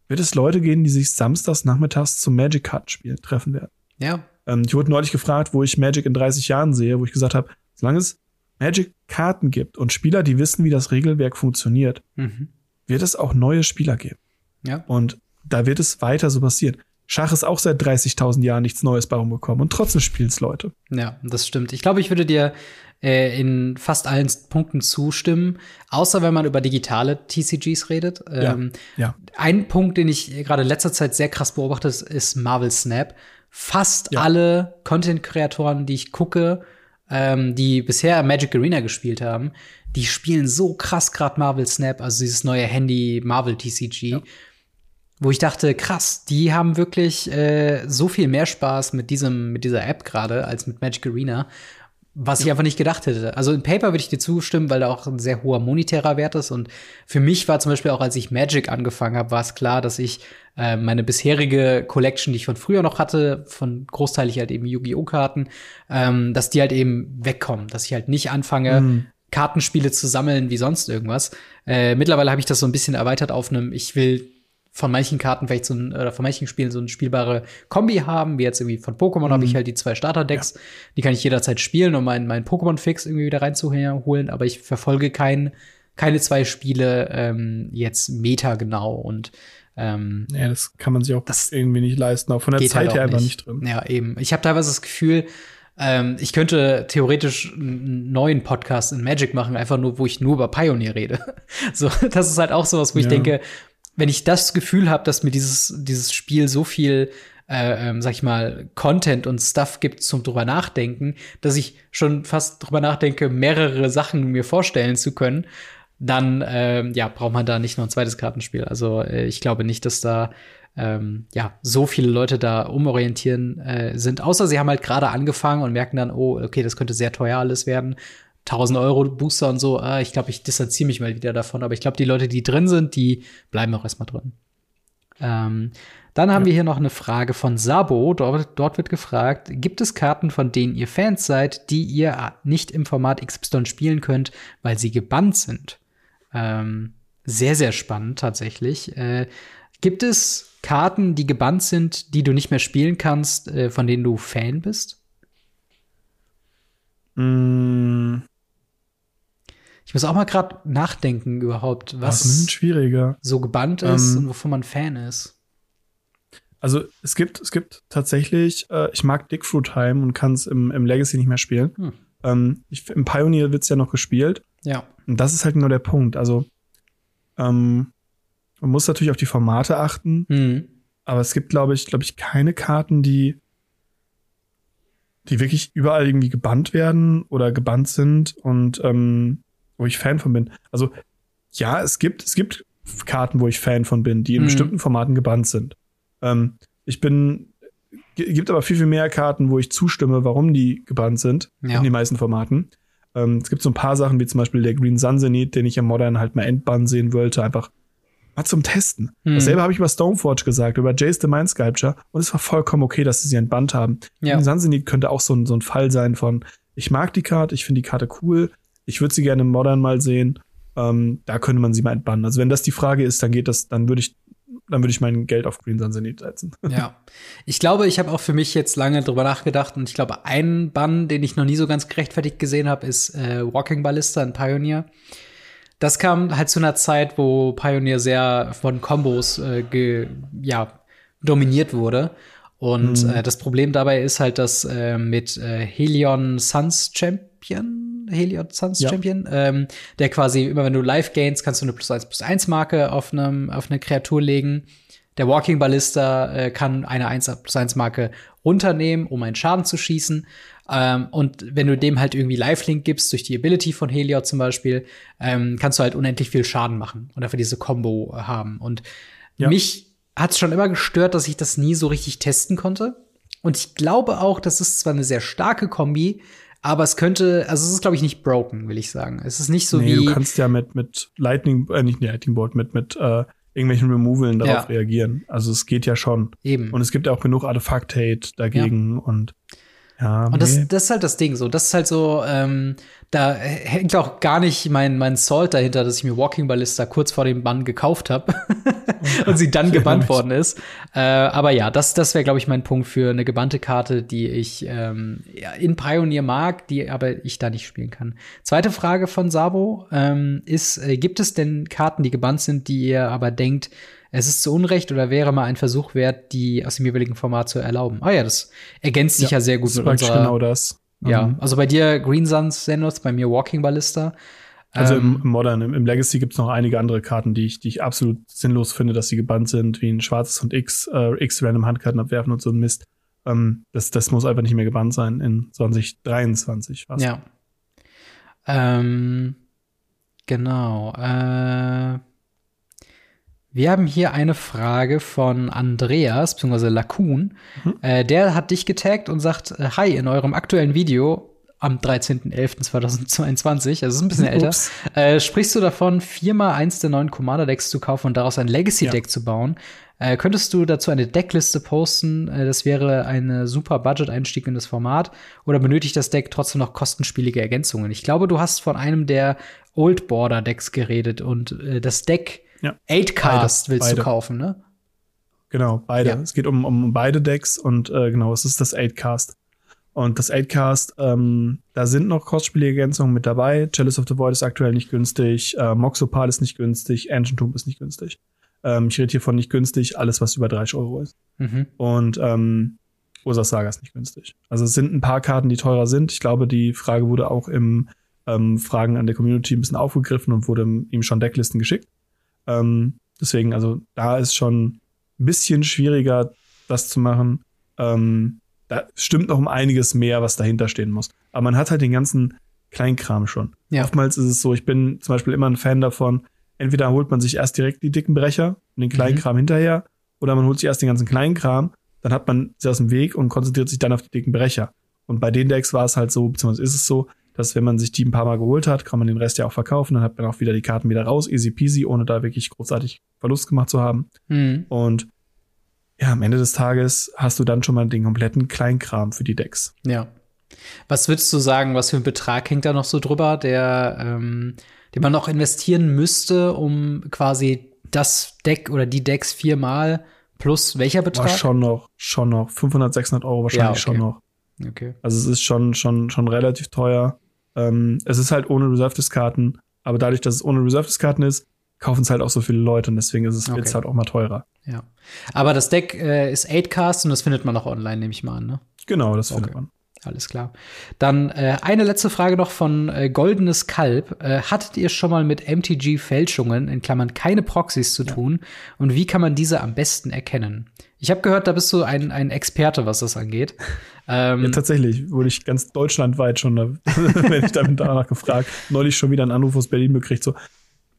wird es Leute geben, die sich samstags nachmittags zum Magic-Kartenspiel treffen werden. Ja. Ähm, ich wurde neulich gefragt, wo ich Magic in 30 Jahren sehe, wo ich gesagt habe, solange es Magic-Karten gibt und Spieler, die wissen, wie das Regelwerk funktioniert, mhm. wird es auch neue Spieler geben. Ja. Und da wird es weiter so passieren. Schach ist auch seit 30.000 Jahren nichts Neues bei rumgekommen und trotzdem spielt's Leute. Ja, das stimmt. Ich glaube, ich würde dir äh, in fast allen Punkten zustimmen, außer wenn man über digitale TCGs redet. Ähm, ja, ja. Ein Punkt, den ich gerade in letzter Zeit sehr krass beobachte, ist Marvel Snap. Fast ja. alle Content-Kreatoren, die ich gucke, ähm, die bisher Magic Arena gespielt haben, die spielen so krass gerade Marvel Snap, also dieses neue Handy Marvel TCG. Ja. Wo ich dachte, krass, die haben wirklich äh, so viel mehr Spaß mit diesem, mit dieser App gerade als mit Magic Arena. Was ich einfach nicht gedacht hätte. Also in Paper würde ich dir zustimmen, weil da auch ein sehr hoher monetärer Wert ist. Und für mich war zum Beispiel auch, als ich Magic angefangen habe, war es klar, dass ich äh, meine bisherige Collection, die ich von früher noch hatte, von großteilig halt eben Yu-Gi-Oh! Karten, ähm, dass die halt eben wegkommen. Dass ich halt nicht anfange, mhm. Kartenspiele zu sammeln wie sonst irgendwas. Äh, mittlerweile habe ich das so ein bisschen erweitert auf einem, ich will von manchen Karten vielleicht so ein, oder von manchen Spielen so eine spielbare Kombi haben, wie jetzt irgendwie von Pokémon mhm. habe ich halt die zwei Starter-Decks, ja. die kann ich jederzeit spielen, um meinen mein Pokémon-Fix irgendwie wieder reinzuholen, aber ich verfolge kein, keine zwei Spiele ähm, jetzt meta genau und Ähm, ja, das kann man sich auch das irgendwie nicht leisten, auch von der geht Zeit halt her einfach nicht drin. Ja, eben. Ich habe teilweise das Gefühl, ähm, ich könnte theoretisch einen neuen Podcast in Magic machen, einfach nur, wo ich nur über Pioneer rede. *laughs* so, das ist halt auch sowas, wo ich Ja. denke, wenn ich das Gefühl habe, dass mir dieses, dieses Spiel so viel, äh, ähm, sag ich mal, Content und Stuff gibt zum drüber nachdenken, dass ich schon fast drüber nachdenke, mehrere Sachen mir vorstellen zu können, dann ähm, ja, braucht man da nicht noch ein zweites Kartenspiel. Also äh, ich glaube nicht, dass da ähm, ja so viele Leute da umorientieren äh, sind, außer sie haben halt gerade angefangen und merken dann, oh, okay, das könnte sehr teuer alles werden. 1000 Euro Booster und so, äh, ich glaube, ich distanziere mich mal wieder davon. Aber ich glaube, die Leute, die drin sind, die bleiben auch erstmal drin. Ähm, dann haben wir hier noch eine Frage von Sabo. Dort, dort wird gefragt, gibt es Karten, von denen ihr Fans seid, die ihr nicht im Format XY spielen könnt, weil sie gebannt sind? Ähm, sehr, sehr spannend tatsächlich. Äh, gibt es Karten, die gebannt sind, die du nicht mehr spielen kannst, äh, von denen du Fan bist? Mm, Ich muss auch mal gerade nachdenken überhaupt, was schwieriger. so gebannt ist Ähm, und wovon man Fan ist. Also es gibt, es gibt tatsächlich, äh, ich mag Dickfruitheim und kann es im, im Legacy nicht mehr spielen. Hm. Ähm, ich, Im Pioneer wird's ja noch gespielt. Ja. Und das ist halt genau der Punkt. Also ähm, man muss natürlich auf die Formate achten, Hm. aber es gibt, glaube ich, glaube ich, keine Karten, die die wirklich überall irgendwie gebannt werden oder gebannt sind und ähm, wo ich Fan von bin. Also ja, es gibt es gibt Karten, wo ich Fan von bin, die in Mhm. bestimmten Formaten gebannt sind. Ähm, ich bin gibt aber viel viel mehr Karten, wo ich zustimme, warum die gebannt sind Ja. in den meisten Formaten. Ähm, es gibt so ein paar Sachen, wie zum Beispiel der Green Sun Zenith, den ich im Modern halt mal entbannen sehen wollte, einfach mal zum Testen. Mhm. Dasselbe habe ich über Stoneforge gesagt, über Jace the Mind Sculpture und es war vollkommen okay, dass sie sie entbannt haben. Ja. Green Sun Zenith könnte auch so ein, so ein Fall sein von, ich mag die Karte, ich finde die Karte cool, ich würde sie gerne im Modern mal sehen, ähm, da könnte man sie mal entbannen. Also wenn das die Frage ist, dann geht das, dann würde ich dann würde ich mein Geld auf Green Sun Zenith setzen. *laughs* Ja. Ich glaube, ich habe auch für mich jetzt lange drüber nachgedacht und ich glaube, ein Bann, den ich noch nie so ganz gerechtfertigt gesehen habe, ist äh, Walking Ballista in Pioneer. Das kam halt zu einer Zeit, wo Pioneer sehr von Combos äh, ge, ja, dominiert wurde. Und Mhm. äh, das Problem dabei ist halt, dass äh, mit äh, Helion Suns Champion, Helion Suns Ja. Champion, ähm, der quasi immer wenn du Life gains, kannst du eine plus 1 plus 1 Marke auf, einem, auf eine Kreatur legen. Der Walking Ballista äh, kann eine 1 plus 1 Marke runternehmen, um einen Schaden zu schießen. Ähm, und wenn du dem halt irgendwie Lifelink gibst, durch die Ability von Heliod zum Beispiel, ähm, kannst du halt unendlich viel Schaden machen und dafür diese Combo äh, haben. Und Ja. mich hat es schon immer gestört, dass ich das nie so richtig testen konnte. Und ich glaube auch, das ist zwar eine sehr starke Kombi, aber es könnte, also es ist, glaube ich, nicht broken, will ich sagen. Es ist nicht so nee, wie. du kannst ja mit, mit Lightning, äh, nicht Lightning Bolt, mit, mit äh, irgendwelchen Removalen darauf Ja. reagieren. Also es geht ja schon. eben. Und es gibt auch genug Artefakt-Hate dagegen und ja, Und das, nee. das ist halt das Ding so. Das ist halt so, ähm, da hängt auch gar nicht mein, mein Salt dahinter, dass ich mir Walking Ballista kurz vor dem Bann gekauft habe *laughs* und sie dann gebannt worden ist. Äh, aber ja, das, das wäre, glaube ich, mein Punkt für eine gebannte Karte, die ich ähm, in Pioneer mag, die aber ich da nicht spielen kann. Zweite Frage von Sabo ähm, ist, äh, gibt es denn Karten, die gebannt sind, die ihr aber denkt, es ist zu Unrecht oder wäre mal ein Versuch wert, die aus dem jeweiligen Format zu erlauben? Ah ja, das ergänzt sich ja, sehr gut das mit unserer genau das. ja, Ähm, also bei dir Green Suns Xenos, bei mir Walking Ballista. Also Ähm, im, im Modern, im, Legacy gibt's noch einige andere Karten, die ich, die ich absolut sinnlos finde, dass sie gebannt sind, wie ein schwarzes und X, äh, X random Handkarten abwerfen und so ein Mist. Ähm, das, das muss einfach nicht mehr gebannt sein in 2023. fast. Ja. Ähm, genau. Äh, wir haben hier eine Frage von Andreas, beziehungsweise Lakun. Mhm. Äh, der hat dich getaggt und sagt, äh, hi, in eurem aktuellen Video am 13.11.2022, also ist ein bisschen älter, äh, sprichst du davon, viermal eins der neuen Commander-Decks zu kaufen und daraus ein Legacy-Deck zu bauen. Äh, könntest du dazu eine Deckliste posten? Äh, das wäre eine super Budget-Einstieg in das Format. Oder benötigt das Deck trotzdem noch kostenspielige Ergänzungen? Ich glaube, du hast von einem der Old Border Decks geredet und äh, das Deck Ja. 8Cast Beide, willst du beide. kaufen, ne? Genau, beide. Ja. Es geht um, um beide Decks und äh, genau, es ist das 8-Cast. Und das 8-Cast, ähm, da sind noch kostspielige Ergänzungen mit dabei. Chalice of the Void ist aktuell nicht günstig, äh, Moxopal ist nicht günstig, Ancient Tomb ist nicht günstig. Ähm, ich rede hier von nicht günstig, alles, was über 30 Euro ist. Mhm. Und ähm, Ursas Saga ist nicht günstig. Also es sind ein paar Karten, die teurer sind. Ich glaube, die Frage wurde auch im ähm, Fragen an der Community ein bisschen aufgegriffen und wurde ihm schon Decklisten geschickt. Ähm, deswegen, also da ist schon ein bisschen schwieriger, das zu machen. Ähm, da stimmt noch um einiges mehr, was dahinter stehen muss. Aber man hat halt den ganzen Kleinkram schon. Ja. Oftmals ist es so, ich bin zum Beispiel immer ein Fan davon, entweder holt man sich erst direkt die dicken Brecher und den Kleinkram hinterher, oder man holt sich erst den ganzen Kleinkram, dann hat man sie aus dem Weg und konzentriert sich dann auf die dicken Brecher. Und bei den Decks war es halt so, beziehungsweise ist es so, dass wenn man sich die ein paar Mal geholt hat, kann man den Rest ja auch verkaufen, dann hat man auch wieder die Karten wieder raus, easy peasy, ohne da wirklich großartig Verlust gemacht zu haben. Mhm. Und ja, am Ende des Tages hast du dann schon mal den kompletten Kleinkram für die Decks. Ja. Was würdest du sagen, was für ein Betrag hängt da noch so drüber, der, ähm, den man noch investieren müsste, um quasi das Deck oder die Decks viermal plus welcher War Betrag? schon noch, schon noch 500, 600 Euro wahrscheinlich Ja, okay. schon noch. Okay. Also es ist schon, schon, schon relativ teuer. Ähm, es ist halt ohne Reserved-Karten, aber dadurch, dass es ohne Reserved-Karten ist, kaufen es halt auch so viele Leute und deswegen ist es Okay. jetzt halt auch mal teurer. Ja. Aber das Deck äh, ist 8cast und das findet man auch online, nehme ich mal an, ne? Genau, das findet Okay. man. Alles klar. Dann äh, eine letzte Frage noch von äh, Goldenes Kalb. Äh, hattet ihr schon mal mit MTG-Fälschungen, in Klammern keine Proxys zu tun? Und wie kann man diese am besten erkennen? Ich habe gehört, da bist du ein, ein Experte, was das angeht. Ähm, Ja, tatsächlich wurde ich ganz deutschlandweit schon, *laughs* wenn ich damit danach gefragt, neulich schon wieder einen Anruf aus Berlin gekriegt, so,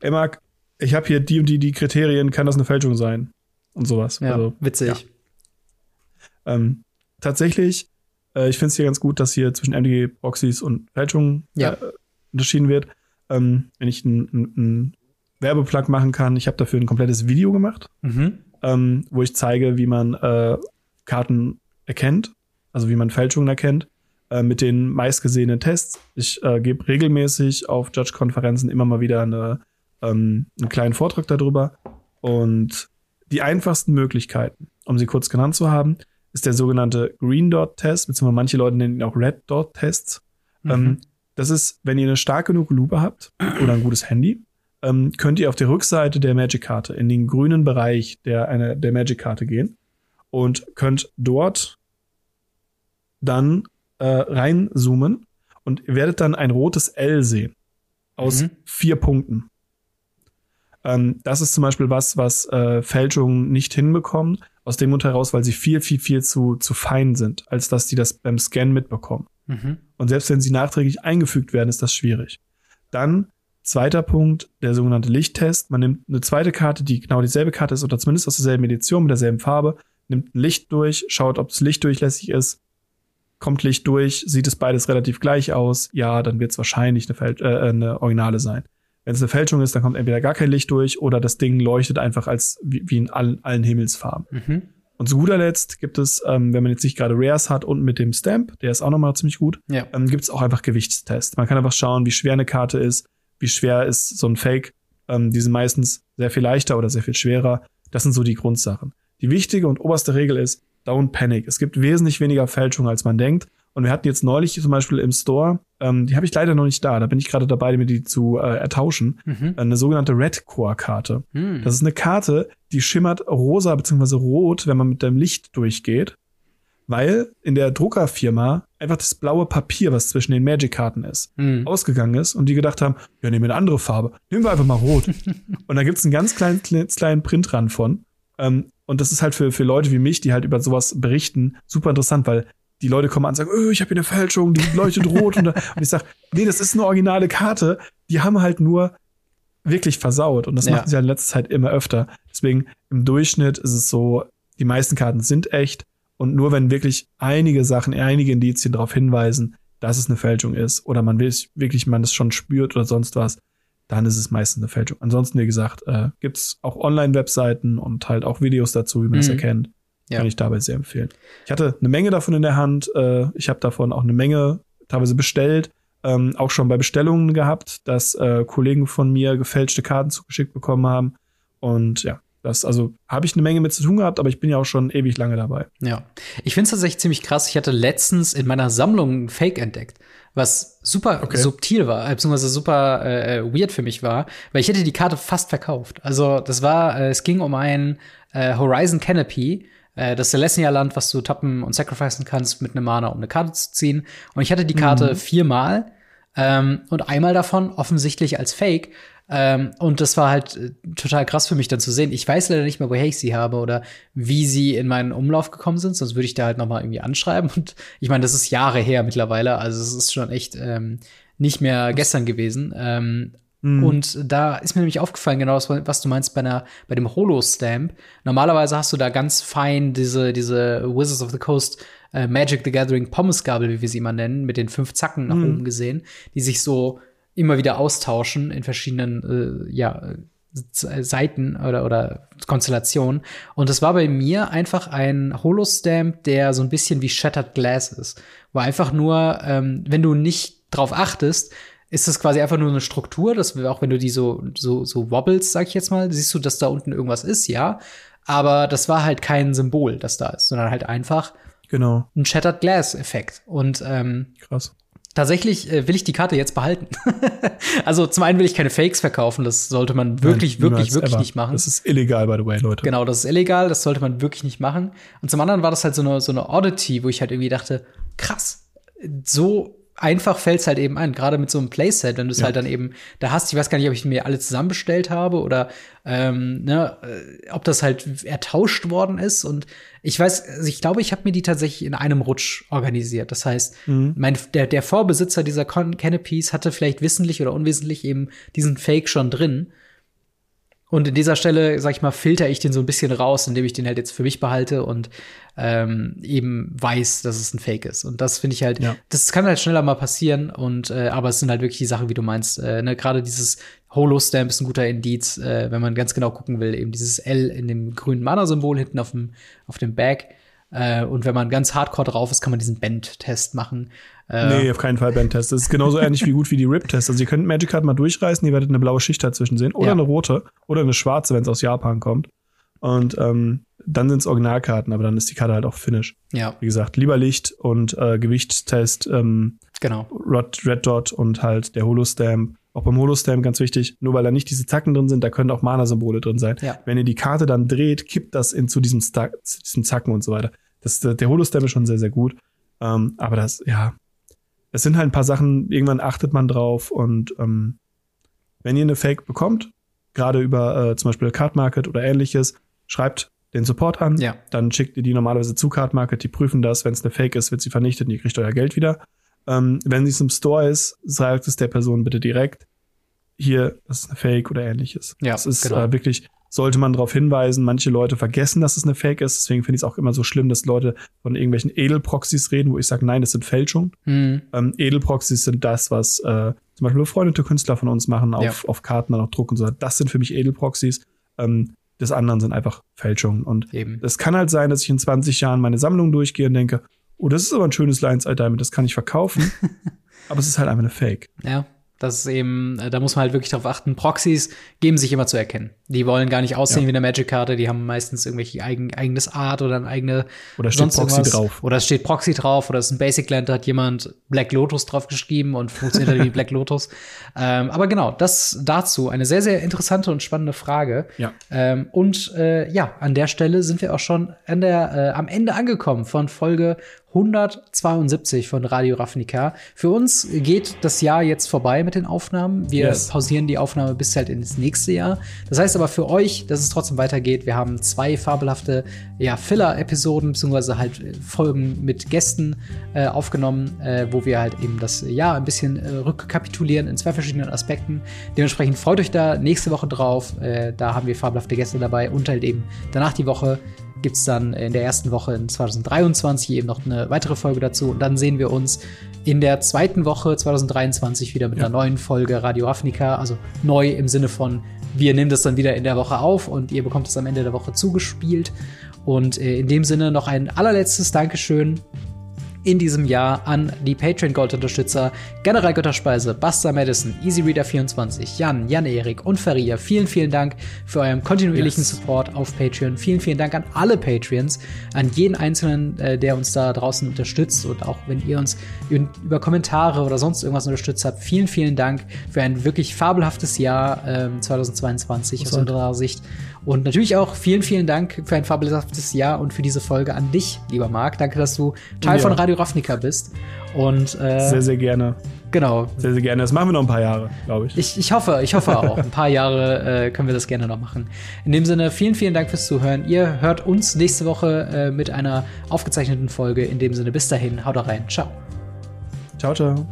ey Marc, ich habe hier die und die, die Kriterien, kann das eine Fälschung sein? Und sowas. ja, Also, witzig. Ähm, tatsächlich, äh, ich finde es hier ganz gut, dass hier zwischen MDG, Proxys und Fälschungen Ja. äh, unterschieden wird. Ähm, wenn ich einen Werbeplug machen kann, ich habe dafür ein komplettes Video gemacht, Mhm. Ähm, wo ich zeige, wie man äh, Karten erkennt, also wie man Fälschungen erkennt, äh, mit den meistgesehenen Tests. Ich äh, gebe regelmäßig auf Judge-Konferenzen immer mal wieder eine, ähm, einen kleinen Vortrag darüber. Und die einfachsten Möglichkeiten, um sie kurz genannt zu haben, ist der sogenannte Green Dot Test, beziehungsweise manche Leute nennen ihn auch Red Dot Tests. Mhm. Ähm, das ist, wenn ihr eine stark genug Lupe habt oder ein gutes Handy, ähm, könnt ihr auf der Rückseite der Magic-Karte in den grünen Bereich der, eine, der Magic-Karte gehen und könnt dort dann äh, reinzoomen und ihr werdet dann ein rotes L sehen aus Mhm. vier Punkten. Ähm, das ist zum Beispiel was, was äh, Fälschungen nicht hinbekommen, aus dem Grund heraus, weil sie viel, viel, viel zu, zu fein sind, als dass die das beim Scan mitbekommen. Mhm. Und selbst wenn sie nachträglich eingefügt werden, ist das schwierig. Dann zweiter Punkt, der sogenannte Lichttest. Man nimmt eine zweite Karte, die genau dieselbe Karte ist oder zumindest aus derselben Edition mit derselben Farbe, nimmt ein Licht durch, schaut, ob das Licht durchlässig ist, kommt Licht durch, sieht es beides relativ gleich aus, ja, dann wird es wahrscheinlich eine, Fälsch äh, eine Originale sein. Wenn es eine Fälschung ist, dann kommt entweder gar kein Licht durch oder das Ding leuchtet einfach als wie, wie in allen, allen Himmelsfarben. Mhm. Und zu guter Letzt gibt es, ähm, wenn man jetzt nicht gerade Rares hat und mit dem Stamp, der ist auch nochmal ziemlich gut, Ja. ähm, gibt es auch einfach Gewichtstests. Man kann einfach schauen, wie schwer eine Karte ist, wie schwer ist so ein Fake. Ähm, die sind meistens sehr viel leichter oder sehr viel schwerer. Das sind so die Grundsachen. Die wichtige und oberste Regel ist, don't panic. Es gibt wesentlich weniger Fälschungen, als man denkt. Und wir hatten jetzt neulich zum Beispiel im Store, ähm, die habe ich leider noch nicht da, da bin ich gerade dabei, mir die zu äh, ertauschen, Mhm. eine sogenannte Red Core Karte. Mhm. Das ist eine Karte, die schimmert rosa bzw. rot, wenn man mit dem Licht durchgeht, weil in der Druckerfirma einfach das blaue Papier, was zwischen den Magic-Karten ist, Mhm. ausgegangen ist und die gedacht haben, ja, nehmen wir eine andere Farbe, nehmen wir einfach mal rot. *laughs* und da gibt's einen ganz kleinen, kleinen Print dran von. Ähm, und das ist halt für, für Leute wie mich, die halt über sowas berichten, super interessant, weil die Leute kommen an und sagen, oh, ich habe hier eine Fälschung, die leuchtet rot. und, ich sag, nee, das ist eine originale Karte. Die haben halt nur wirklich versaut. Und das Ja. machen sie ja in letzter Zeit immer öfter. Deswegen im Durchschnitt ist es so, die meisten Karten sind echt. Und nur wenn wirklich einige Sachen, einige Indizien darauf hinweisen, dass es eine Fälschung ist, oder man wirklich, man das schon spürt oder sonst was, dann ist es meistens eine Fälschung. Ansonsten, wie gesagt, äh, gibt's auch Online-Webseiten und halt auch Videos dazu, wie man das Mhm. erkennt. Ja. Kann ich dabei sehr empfehlen. Ich hatte eine Menge davon in der Hand. Äh, ich habe davon auch eine Menge teilweise bestellt. Ähm, auch schon bei Bestellungen gehabt, dass äh, Kollegen von mir gefälschte Karten zugeschickt bekommen haben. Und ja, Das, also habe ich eine Menge mit zu tun gehabt, aber ich bin ja auch schon ewig lange dabei. Ja. Ich finde es tatsächlich ziemlich krass. Ich hatte letztens in meiner Sammlung ein Fake entdeckt, was super okay. subtil war, beziehungsweise super äh, weird für mich war, weil ich hätte die Karte fast verkauft. Also, das war, äh, es ging um ein äh, Horizon Canopy, äh, das Celestia-Land, was du tappen und sacrificen kannst mit einem Mana, um eine Karte zu ziehen. Und ich hatte die Karte mhm. viermal ähm, und einmal davon offensichtlich als Fake. Ähm, und das war halt äh, total krass für mich dann zu sehen. Ich weiß leider nicht mehr, woher ich sie habe oder wie sie in meinen Umlauf gekommen sind, sonst würde ich da halt noch mal irgendwie anschreiben. *laughs* Und ich meine, das ist Jahre her mittlerweile, also es ist schon echt ähm, nicht mehr gestern gewesen. Ähm, mhm. Und da ist mir nämlich aufgefallen, genau was, was du meinst bei, einer, bei dem Holo-Stamp. Normalerweise hast du da ganz fein diese, diese Wizards of the Coast äh, Magic the Gathering Pommesgabel, wie wir sie immer nennen, mit den fünf Zacken nach mhm. oben gesehen, die sich so immer wieder austauschen in verschiedenen äh, ja, Seiten oder, oder Konstellationen. Und das war bei mir einfach ein Holostamp, der so ein bisschen wie Shattered Glass ist. Wo einfach nur, ähm, wenn du nicht drauf achtest, ist das quasi einfach nur eine Struktur, dass wir, auch wenn du die so, so, so wobbles, sag ich jetzt mal, siehst du, dass da unten irgendwas ist, ja. Aber das war halt kein Symbol, das da ist, sondern halt einfach genau. ein Shattered Glass Effekt. Und ähm, krass. Tatsächlich äh, will ich die Karte jetzt behalten. *laughs* also zum einen will ich keine Fakes verkaufen, das sollte man wirklich, Nein, wirklich, wirklich ever. nicht machen. Das ist illegal, by the way, Leute. Genau, das ist illegal, das sollte man wirklich nicht machen. Und zum anderen war das halt so eine, so eine Oddity, wo ich halt irgendwie dachte, krass, so einfach fällt es halt eben ein, gerade mit so einem Playset, wenn du es ja. halt dann eben da hast. Ich weiß gar nicht, ob ich mir alle zusammenbestellt habe oder ähm, ne, äh, ob das halt ertauscht worden ist. Und ich weiß, also ich glaube, ich habe mir die tatsächlich in einem Rutsch organisiert. Das heißt, mhm. mein, der, der Vorbesitzer dieser Canopies hatte vielleicht wissentlich oder unwissentlich eben diesen Fake schon drin. Und in dieser Stelle, sag ich mal, filter ich den so ein bisschen raus, indem ich den halt jetzt für mich behalte und ähm, eben weiß, dass es ein Fake ist. Und das finde ich halt, ja. das kann halt schneller mal passieren. Und äh, aber es sind halt wirklich die Sachen, wie du meinst. Äh, ne? Gerade dieses Holo-Stamp ist ein guter Indiz, äh, wenn man ganz genau gucken will. Eben dieses L in dem grünen Mana-Symbol hinten auf dem auf dem Bag. Äh, und wenn man ganz hardcore drauf ist, kann man diesen Band-Test machen. Äh, nee, auf keinen Fall Band-Test. Das ist genauso ähnlich wie gut wie die Rip-Test. Also ihr könnt Magic Card mal durchreißen, ihr werdet eine blaue Schicht dazwischen sehen. Oder ja. eine rote. Oder eine schwarze, wenn es aus Japan kommt. Und ähm, dann sind es Originalkarten, aber dann ist die Karte halt auch Finish. Ja. Wie gesagt, lieber Licht und äh, Gewichtstest, ähm, genau. Red, Red Dot und halt der Holo-Stamp. Auch beim Holo-Stamp ganz wichtig, nur weil da nicht diese Zacken drin sind, da können auch Mana-Symbole drin sein. Ja. Wenn ihr die Karte dann dreht, kippt das in zu diesem, zu diesem Zacken und so weiter. Das, der Holo-Stamp ist schon sehr, sehr gut. Ähm, aber das, ja, es sind halt ein paar Sachen, irgendwann achtet man drauf und ähm, wenn ihr eine Fake bekommt, gerade über äh, zum Beispiel Card Market oder ähnliches, schreibt den Support an, ja. dann schickt ihr die normalerweise zu Card Market, die prüfen das, wenn es eine Fake ist, wird sie vernichtet und ihr kriegt euer Geld wieder. Ähm, wenn sie es im Store ist, sagt es der Person bitte direkt, hier, das ist eine Fake oder ähnliches. Ja, das ist genau. äh, wirklich sollte man darauf hinweisen. Manche Leute vergessen, dass es eine Fake ist. Deswegen finde ich es auch immer so schlimm, dass Leute von irgendwelchen Edelproxys reden, wo ich sage, nein, das sind Fälschungen. Mhm. Ähm, Edelproxys sind das, was äh, zum Beispiel befreundete Künstler von uns machen, auf, ja. auf Karten dann auch drucken und so. Das sind für mich Edelproxys. Ähm, des anderen sind einfach Fälschungen. Und es kann halt sein, dass ich in 20 Jahren meine Sammlung durchgehe und denke, oh, das ist aber ein schönes Lions Eye Diamond, das kann ich verkaufen. *laughs* aber es ist halt einfach eine Fake. Ja. Das ist eben, äh, da muss man halt wirklich darauf achten. Proxys geben sich immer zu erkennen. Die wollen gar nicht aussehen ja. wie eine Magic-Karte, die haben meistens irgendwelche eigen, eigenes Art oder eine eigene Oder steht Proxy irgendwas. drauf. Oder es steht Proxy drauf oder es ist ein Basic Land, da hat jemand Black Lotus drauf geschrieben und funktioniert halt wie Black Lotus. *laughs* Ähm, aber genau, das dazu. Eine sehr, sehr interessante und spannende Frage. Ja. Ähm, und äh, ja, an der Stelle sind wir auch schon an der, äh, am Ende angekommen von Folge 172 von Radio Ravnica. Für uns geht das Jahr jetzt vorbei mit den Aufnahmen. Wir yes. pausieren die Aufnahme bis halt ins nächste Jahr. Das heißt aber für euch, dass es trotzdem weitergeht. Wir haben zwei fabelhafte ja, Filler-Episoden, beziehungsweise halt äh, Folgen mit Gästen äh, aufgenommen, äh, wo wir halt eben das Jahr ein bisschen äh, rückkapitulieren in zwei verschiedenen Aspekten. Dementsprechend freut euch da nächste Woche drauf. Äh, da haben wir fabelhafte Gäste dabei und halt eben danach die Woche gibt es dann in der ersten Woche in 2023 eben noch eine weitere Folge dazu. Und dann sehen wir uns in der zweiten Woche 2023 wieder mit ja. einer neuen Folge Radio Afnica. Also neu im Sinne von, wir nehmen das dann wieder in der Woche auf und ihr bekommt es am Ende der Woche zugespielt. Und äh, in dem Sinne noch ein allerletztes Dankeschön in diesem Jahr an die Patreon Gold Unterstützer General Götterspeise, Buster Madison, EasyReader24, Jan, Jan-Erik und Faria. Vielen, vielen Dank für euren kontinuierlichen yes. Support auf Patreon. Vielen, vielen Dank an alle Patreons, an jeden einzelnen, äh, der uns da draußen unterstützt und auch wenn ihr uns über Kommentare oder sonst irgendwas unterstützt habt. Vielen, vielen Dank für ein wirklich fabelhaftes Jahr äh, 2022 aus unserer Sicht. Und natürlich auch vielen, vielen Dank für ein fabelhaftes Jahr und für diese Folge an dich, lieber Marc. Danke, dass du Teil ja. von Radio Ravnica bist. Und äh, sehr, sehr gerne. Genau. Sehr, sehr gerne. Das machen wir noch ein paar Jahre, glaube ich. ich. Ich hoffe, ich hoffe auch. ein paar Jahre äh, können wir das gerne noch machen. In dem Sinne, vielen, vielen Dank fürs Zuhören. Ihr hört uns nächste Woche äh, mit einer aufgezeichneten Folge. In dem Sinne, bis dahin, haut rein. Ciao. Ciao, ciao.